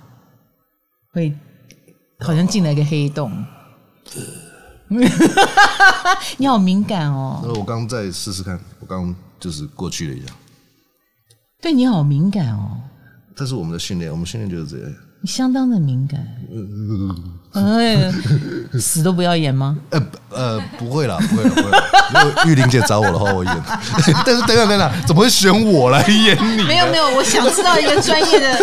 Speaker 2: 会好像进来一个黑洞。你好敏感哦！
Speaker 1: 那我刚刚再试试看，我刚刚就是过去了一下。
Speaker 2: 对你好敏感哦！
Speaker 1: 这是我们的训练，我们训练就是这样。
Speaker 2: 你相当的敏感。哎，死都不要演吗？
Speaker 1: 呃呃，不会啦，不会啦，不会啦。如果玉玲姐找我的话，我演。但是等等等等，怎么会选我来演你？
Speaker 2: 没有没有，我想知道一个专业的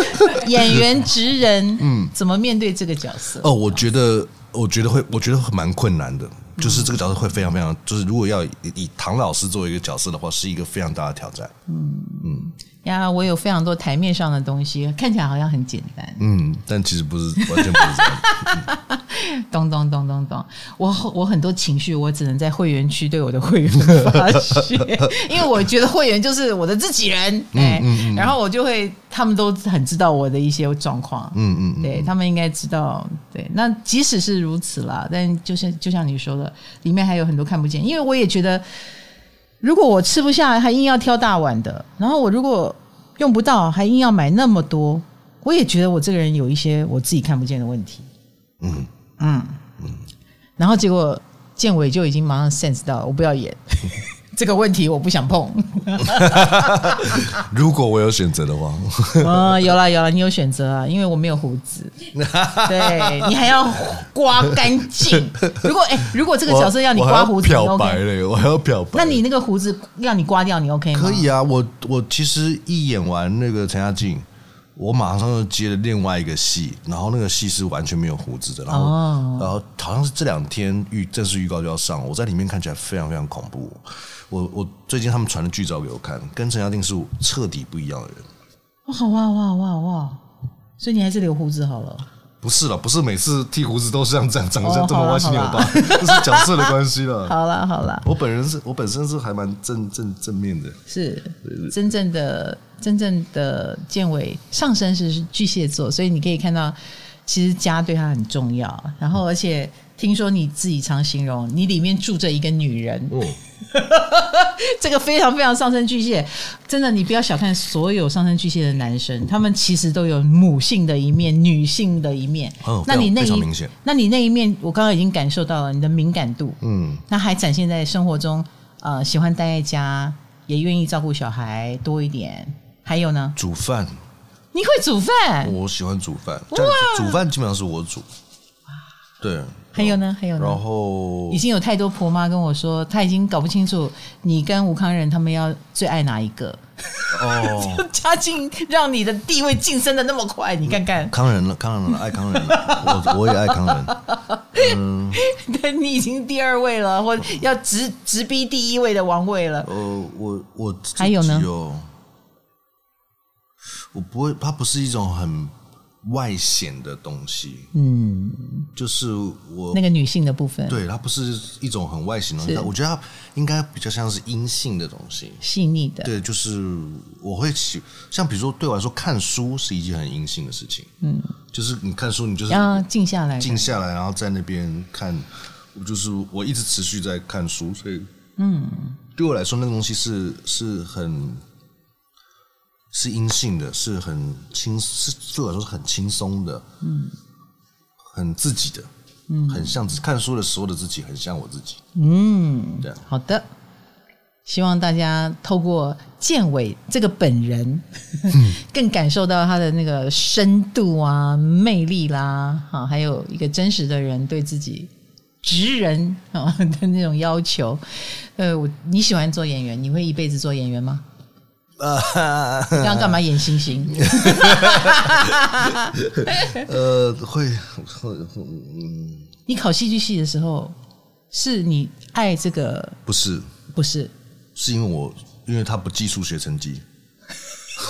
Speaker 2: 演员职人，嗯，怎么面对这个角色？
Speaker 1: 哦，我觉得。我觉得会，我觉得蛮困难的，就是这个角色会非常非常，就是如果要以，以唐老师作为一个角色的话，是一个非常大的挑战。嗯
Speaker 2: 嗯。呀，我有非常多台面上的东西，看起来好像很简单。
Speaker 1: 嗯，但其实不是，完全不是这样。
Speaker 2: 咚咚咚咚咚，我我很多情绪，我只能在会员区对我的会员发泄，因为我觉得会员就是我的自己人。哎、嗯嗯嗯，然后我就会，他们都很知道我的一些状况。嗯嗯，嗯，对他们应该知道。对，那即使是如此啦，但就是就像你说的，里面还有很多看不见，因为我也觉得。如果我吃不下，还硬要挑大碗的，然后我如果用不到，还硬要买那么多，我也觉得我这个人有一些我自己看不见的问题。嗯嗯嗯，然后结果建伟就已经马上 sense 到，我不要演。这个问题我不想碰。
Speaker 1: 如果我有选择的话，
Speaker 2: 嗯，有了有了，你有选择啊，因为我没有胡子，对你还要刮干净。如果哎，如果这个角色要你刮胡子，
Speaker 1: 漂白嘞，我还要漂白。
Speaker 2: 那你那个胡子要你刮掉，你 OK 吗？
Speaker 1: 可以啊，我我其实一演完那个陈嘉静。我马上就接了另外一个戏，然后那个戏是完全没有胡子的，然后、哦、然后好像是这两天预正式预告就要上，我在里面看起来非常非常恐怖。我我最近他们传的剧照给我看，跟陈嘉定是彻底不一样的人。
Speaker 2: 哇哇哇哇哇！所以你还是留胡子好了。
Speaker 1: 不是了，不是每次剃胡子都像这样长得像这么歪七扭八，这是角色的关系了。
Speaker 2: 好了好了，
Speaker 1: 我本人是我本身是还蛮正正正面的，
Speaker 2: 是真正的真正的建伟上身是巨蟹座，所以你可以看到，其实家对他很重要。然后而且听说你自己常形容，你里面住着一个女人。嗯 这个非常非常上升巨蟹，真的，你不要小看所有上升巨蟹的男生，他们其实都有母性的一面、女性的一面。
Speaker 1: 嗯，那你那一
Speaker 2: 那你那一面，我刚刚已经感受到了你的敏感度。嗯，那还展现在生活中，呃，喜欢待在家，也愿意照顾小孩多一点。还有呢，
Speaker 1: 煮饭，
Speaker 2: 你会煮饭？
Speaker 1: 我喜欢煮饭，哇，煮饭基本上是我煮。对。
Speaker 2: 还有呢，还有呢。
Speaker 1: 然后
Speaker 2: 已经有太多婆妈跟我说，她已经搞不清楚你跟吴康仁他们要最爱哪一个。哦，家境让你的地位晋升的那么快，你看看。
Speaker 1: 康仁了，康仁了，爱康仁了，我我也爱康仁。
Speaker 2: 嗯，对，你已经第二位了，或要直直逼第一位的王位了。
Speaker 1: 呃，我我
Speaker 2: 还有呢，
Speaker 1: 我不会，它不是一种很。外显的东西，嗯，就是我
Speaker 2: 那个女性的部分，
Speaker 1: 对，它不是一种很外显的东西，我觉得它应该比较像是阴性的东西，
Speaker 2: 细腻的。
Speaker 1: 对，就是我会喜，像比如说对我来说，看书是一件很阴性的事情，嗯，就是你看书，你就是
Speaker 2: 要静下来，
Speaker 1: 静下来，然后在那边看，就是我一直持续在看书，所以，嗯，对我来说，那个东西是是很。是阴性的，是很轻，是对我来说是很轻松的，嗯，很自己的，嗯，很像看书的时候的自己，很像我自己，
Speaker 2: 嗯，对，好的，希望大家透过建伟这个本人，嗯、更感受到他的那个深度啊、魅力啦，好，还有一个真实的人对自己直人啊的那种要求。呃，我你喜欢做演员，你会一辈子做演员吗？呃，你刚刚干嘛演星星？
Speaker 1: 呃，会会嗯。
Speaker 2: 你考戏剧系的时候，是你爱这个？
Speaker 1: 不是，
Speaker 2: 不是，
Speaker 1: 是因为我因为他不计数学成绩。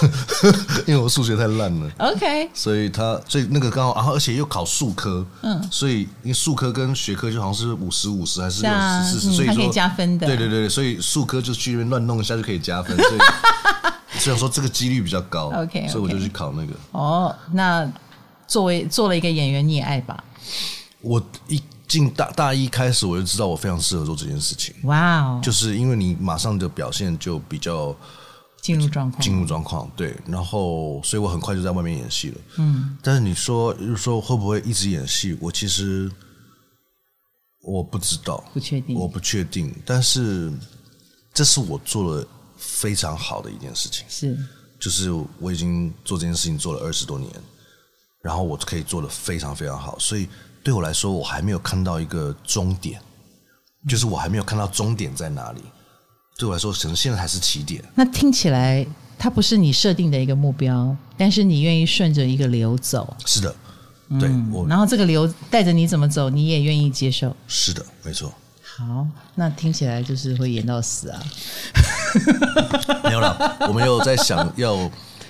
Speaker 1: 因为我数学太烂了
Speaker 2: ，OK，
Speaker 1: 所以他所以那个刚好，然后而且又考数科，嗯，所以因为数科跟学科就好像是五十五十还是六十四十，所以说
Speaker 2: 可以加分的，
Speaker 1: 对对对，所以数科就去那边乱弄一下就可以加分，所以虽然说这个几率比较高，OK，所以我就去考那个。
Speaker 2: 哦，那作为做了一个演员，你也爱吧？
Speaker 1: 我一进大大一开始，我就知道我非常适合做这件事情。
Speaker 2: 哇哦，
Speaker 1: 就是因为你马上的表现就比较。
Speaker 2: 进入状况，
Speaker 1: 进入状况，对，然后，所以我很快就在外面演戏了。嗯，但是你说，就是说会不会一直演戏？我其实我不知道，
Speaker 2: 不确定，
Speaker 1: 我不确定。但是这是我做了非常好的一件事情，
Speaker 2: 是，
Speaker 1: 就是我已经做这件事情做了二十多年，然后我可以做的非常非常好。所以对我来说，我还没有看到一个终点，就是我还没有看到终点在哪里。对我来说，可能现在还是起点。
Speaker 2: 那听起来，它不是你设定的一个目标，但是你愿意顺着一个流走。
Speaker 1: 是的，对。
Speaker 2: 嗯、我然后这个流带着你怎么走，你也愿意接受。
Speaker 1: 是的，没错。
Speaker 2: 好，那听起来就是会演到死啊。
Speaker 1: 没有了，我们有在想要，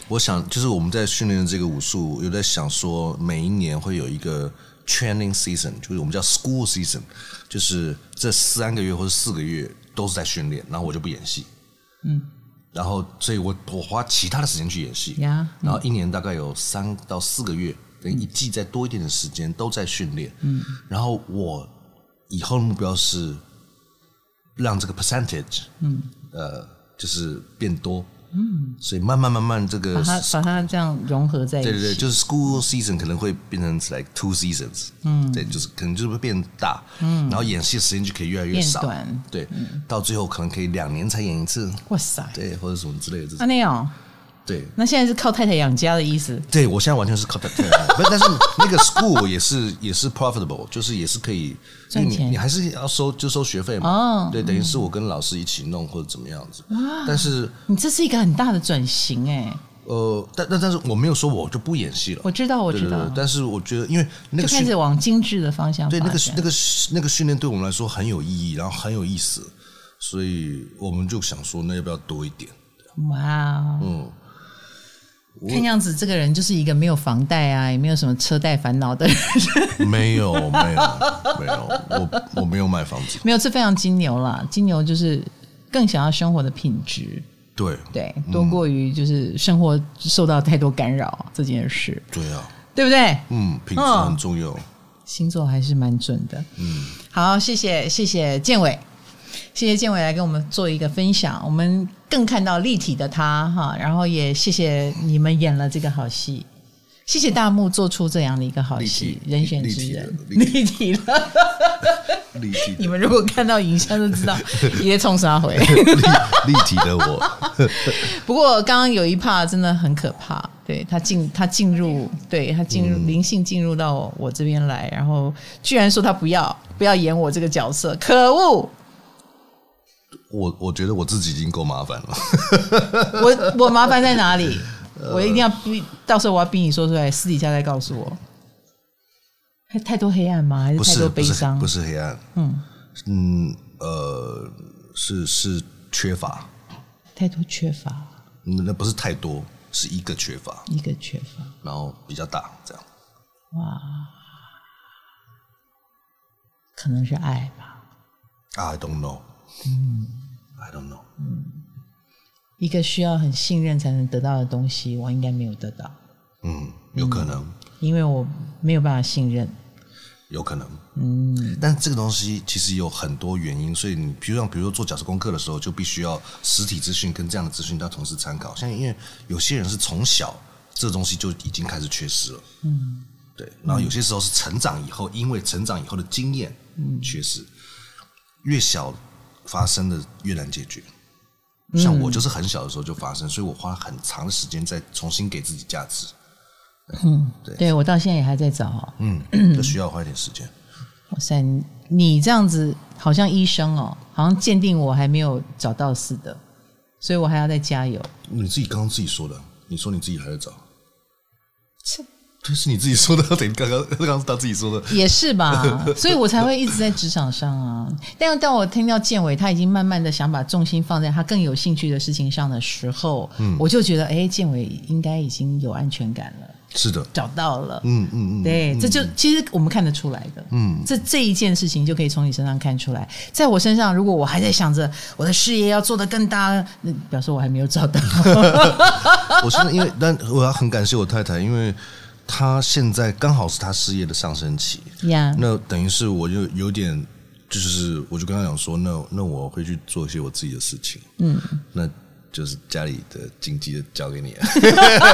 Speaker 1: 我想就是我们在训练的这个武术，有在想说，每一年会有一个 training season，就是我们叫 school season，就是这三个月或者四个月。都是在训练，然后我就不演戏，嗯，然后所以我我花其他的时间去演戏，
Speaker 2: 呀，
Speaker 1: 然后一年大概有三到四个月，等于一季再多一点的时间都在训练，嗯，然后我以后的目标是让这个 percentage，嗯，呃，就是变多。嗯，所以慢慢慢慢这个
Speaker 2: 把它把它这样融合在一起，
Speaker 1: 对对对，就是 school season 可能会变成 like two seasons，嗯，对，就是可能就是会变大，嗯，然后演戏的时间就可以越来越少，对，到最后可能可以两年才演一次，哇塞，对，或者什么之类的这种，
Speaker 2: 啊那样。
Speaker 1: 对，
Speaker 2: 那现在是靠太太养家的意思。
Speaker 1: 对，我现在完全是靠太太，不是，但是那个 school 也是也是 profitable，就是也是可以赚钱。你还是要收就收学费嘛。哦，对，等于是我跟老师一起弄或者怎么样子。哇，但是
Speaker 2: 你这是一个很大的转型哎。
Speaker 1: 呃，但但但是我没有说我就不演戏了。
Speaker 2: 我知道，我知道。
Speaker 1: 但是我觉得，因为那个
Speaker 2: 就开始往精致的方向。
Speaker 1: 对，那个那个那个训练对我们来说很有意义，然后很有意思，所以我们就想说，那要不要多一点？
Speaker 2: 哇，嗯。看样子这个人就是一个没有房贷啊，也没有什么车贷烦恼的人。
Speaker 1: 没有，没有，没有，我我没有买房子。
Speaker 2: 没有，这非常金牛啦。金牛就是更想要生活的品质。
Speaker 1: 对
Speaker 2: 对，多过于就是生活受到太多干扰这件事。
Speaker 1: 对啊，
Speaker 2: 对不对？
Speaker 1: 嗯，品质很重要。
Speaker 2: 星座还是蛮准的。
Speaker 1: 嗯，
Speaker 2: 好，谢谢谢谢建伟。谢谢建伟来跟我们做一个分享，我们更看到立体的他哈，然后也谢谢你们演了这个好戏，谢谢大幕做出这样的一个好戏，人选之人 立体了，
Speaker 1: 立体。
Speaker 2: 你们如果看到影像就知道，也冲杀回
Speaker 1: 立体的我。
Speaker 2: 不过刚刚有一 part 真的很可怕，对他进他进入，对他进入灵性进入到我这边来，然后居然说他不要不要演我这个角色，可恶！
Speaker 1: 我我觉得我自己已经够麻烦了。
Speaker 2: 我我麻烦在哪里？我一定要逼，到时候我要逼你说出来，私底下再告诉我。太太多黑暗吗？还是太多悲伤？
Speaker 1: 不是黑暗。嗯嗯呃，是是缺乏。
Speaker 2: 太多缺乏。
Speaker 1: 那不是太多，是一个缺乏，
Speaker 2: 一个缺乏，
Speaker 1: 然后比较大，这样。哇，
Speaker 2: 可能是爱吧。
Speaker 1: I don't know。
Speaker 2: 嗯
Speaker 1: ，I don't know。
Speaker 2: 嗯，一个需要很信任才能得到的东西，我应该没有得到。
Speaker 1: 嗯，有可能，
Speaker 2: 嗯，因为我没有办法信任。
Speaker 1: 有可能，
Speaker 2: 嗯，
Speaker 1: 但这个东西其实有很多原因，所以你比如像比如说做角色功课的时候，就必须要实体资讯跟这样的资讯都要同时参考。像因为有些人是从小这东西就已经开始缺失了，
Speaker 2: 嗯，
Speaker 1: 对，然后有些时候是成长以后，因为成长以后的经验缺失，越小。发生的越难解决，像我就是很小的时候就发生，嗯、所以我花很长的时间再重新给自己价值。
Speaker 2: 嗯，对，对我到现在也还在找，
Speaker 1: 嗯，这需要花一点时间。
Speaker 2: 哇塞，你这样子好像医生哦，好像鉴定我还没有找到似的，所以我还要再加油。
Speaker 1: 你自己刚刚自己说的，你说你自己还在找。这是你自己说的，等于刚刚刚刚是他自己说的，
Speaker 2: 也是吧？所以我才会一直在职场上啊。但当我听到建伟他已经慢慢的想把重心放在他更有兴趣的事情上的时候，嗯，我就觉得，哎，建伟应该已经有安全感了。
Speaker 1: 是的，
Speaker 2: 找到了。
Speaker 1: 嗯嗯嗯，
Speaker 2: 对，这就其实我们看得出来的。嗯，这这一件事情就可以从你身上看出来。在我身上，如果我还在想着我的事业要做得更大，那表示我还没有找到。
Speaker 1: 我现在因为，但我要很感谢我太太，因为。他现在刚好是他事业的上升期.那等于是我就有点，就是我就跟他讲说，那那我会去做一些我自己的事情，嗯，那。就是家里的经济的交给你，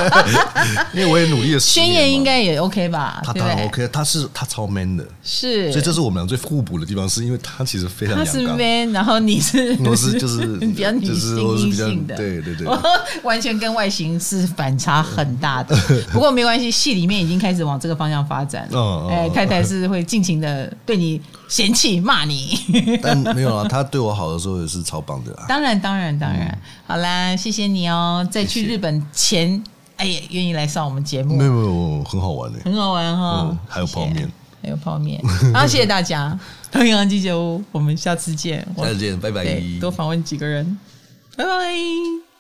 Speaker 1: 因为我也努力的。
Speaker 2: 宣言应该也 OK 吧？
Speaker 1: 他当然 OK，他是他超 man 的，
Speaker 2: 是，
Speaker 1: 所以这是我们俩最互补的地方，是因为他其实非常。
Speaker 2: 他是 man，然后你是
Speaker 1: 我是就是
Speaker 2: 比较女性阴性的，
Speaker 1: 对对对，
Speaker 2: 完全跟外形是反差很大的。不过没关系，戏里面已经开始往这个方向发展了。哎，太太是会尽情的对你嫌弃骂你，
Speaker 1: 但没有啊，他对我好的时候也是超棒的
Speaker 2: 啊。当然当然当然，好了。啊，谢谢你哦！在去日本前，哎呀，愿意来上我们节目，
Speaker 1: 没有没有，很好玩的，
Speaker 2: 很好玩哈、哦嗯。
Speaker 1: 还有泡面，
Speaker 2: 还有泡面。好，谢谢大家，太阳鸡酒屋，我们下次见。
Speaker 1: 下次见，拜拜。
Speaker 2: 多访问几个人，拜拜。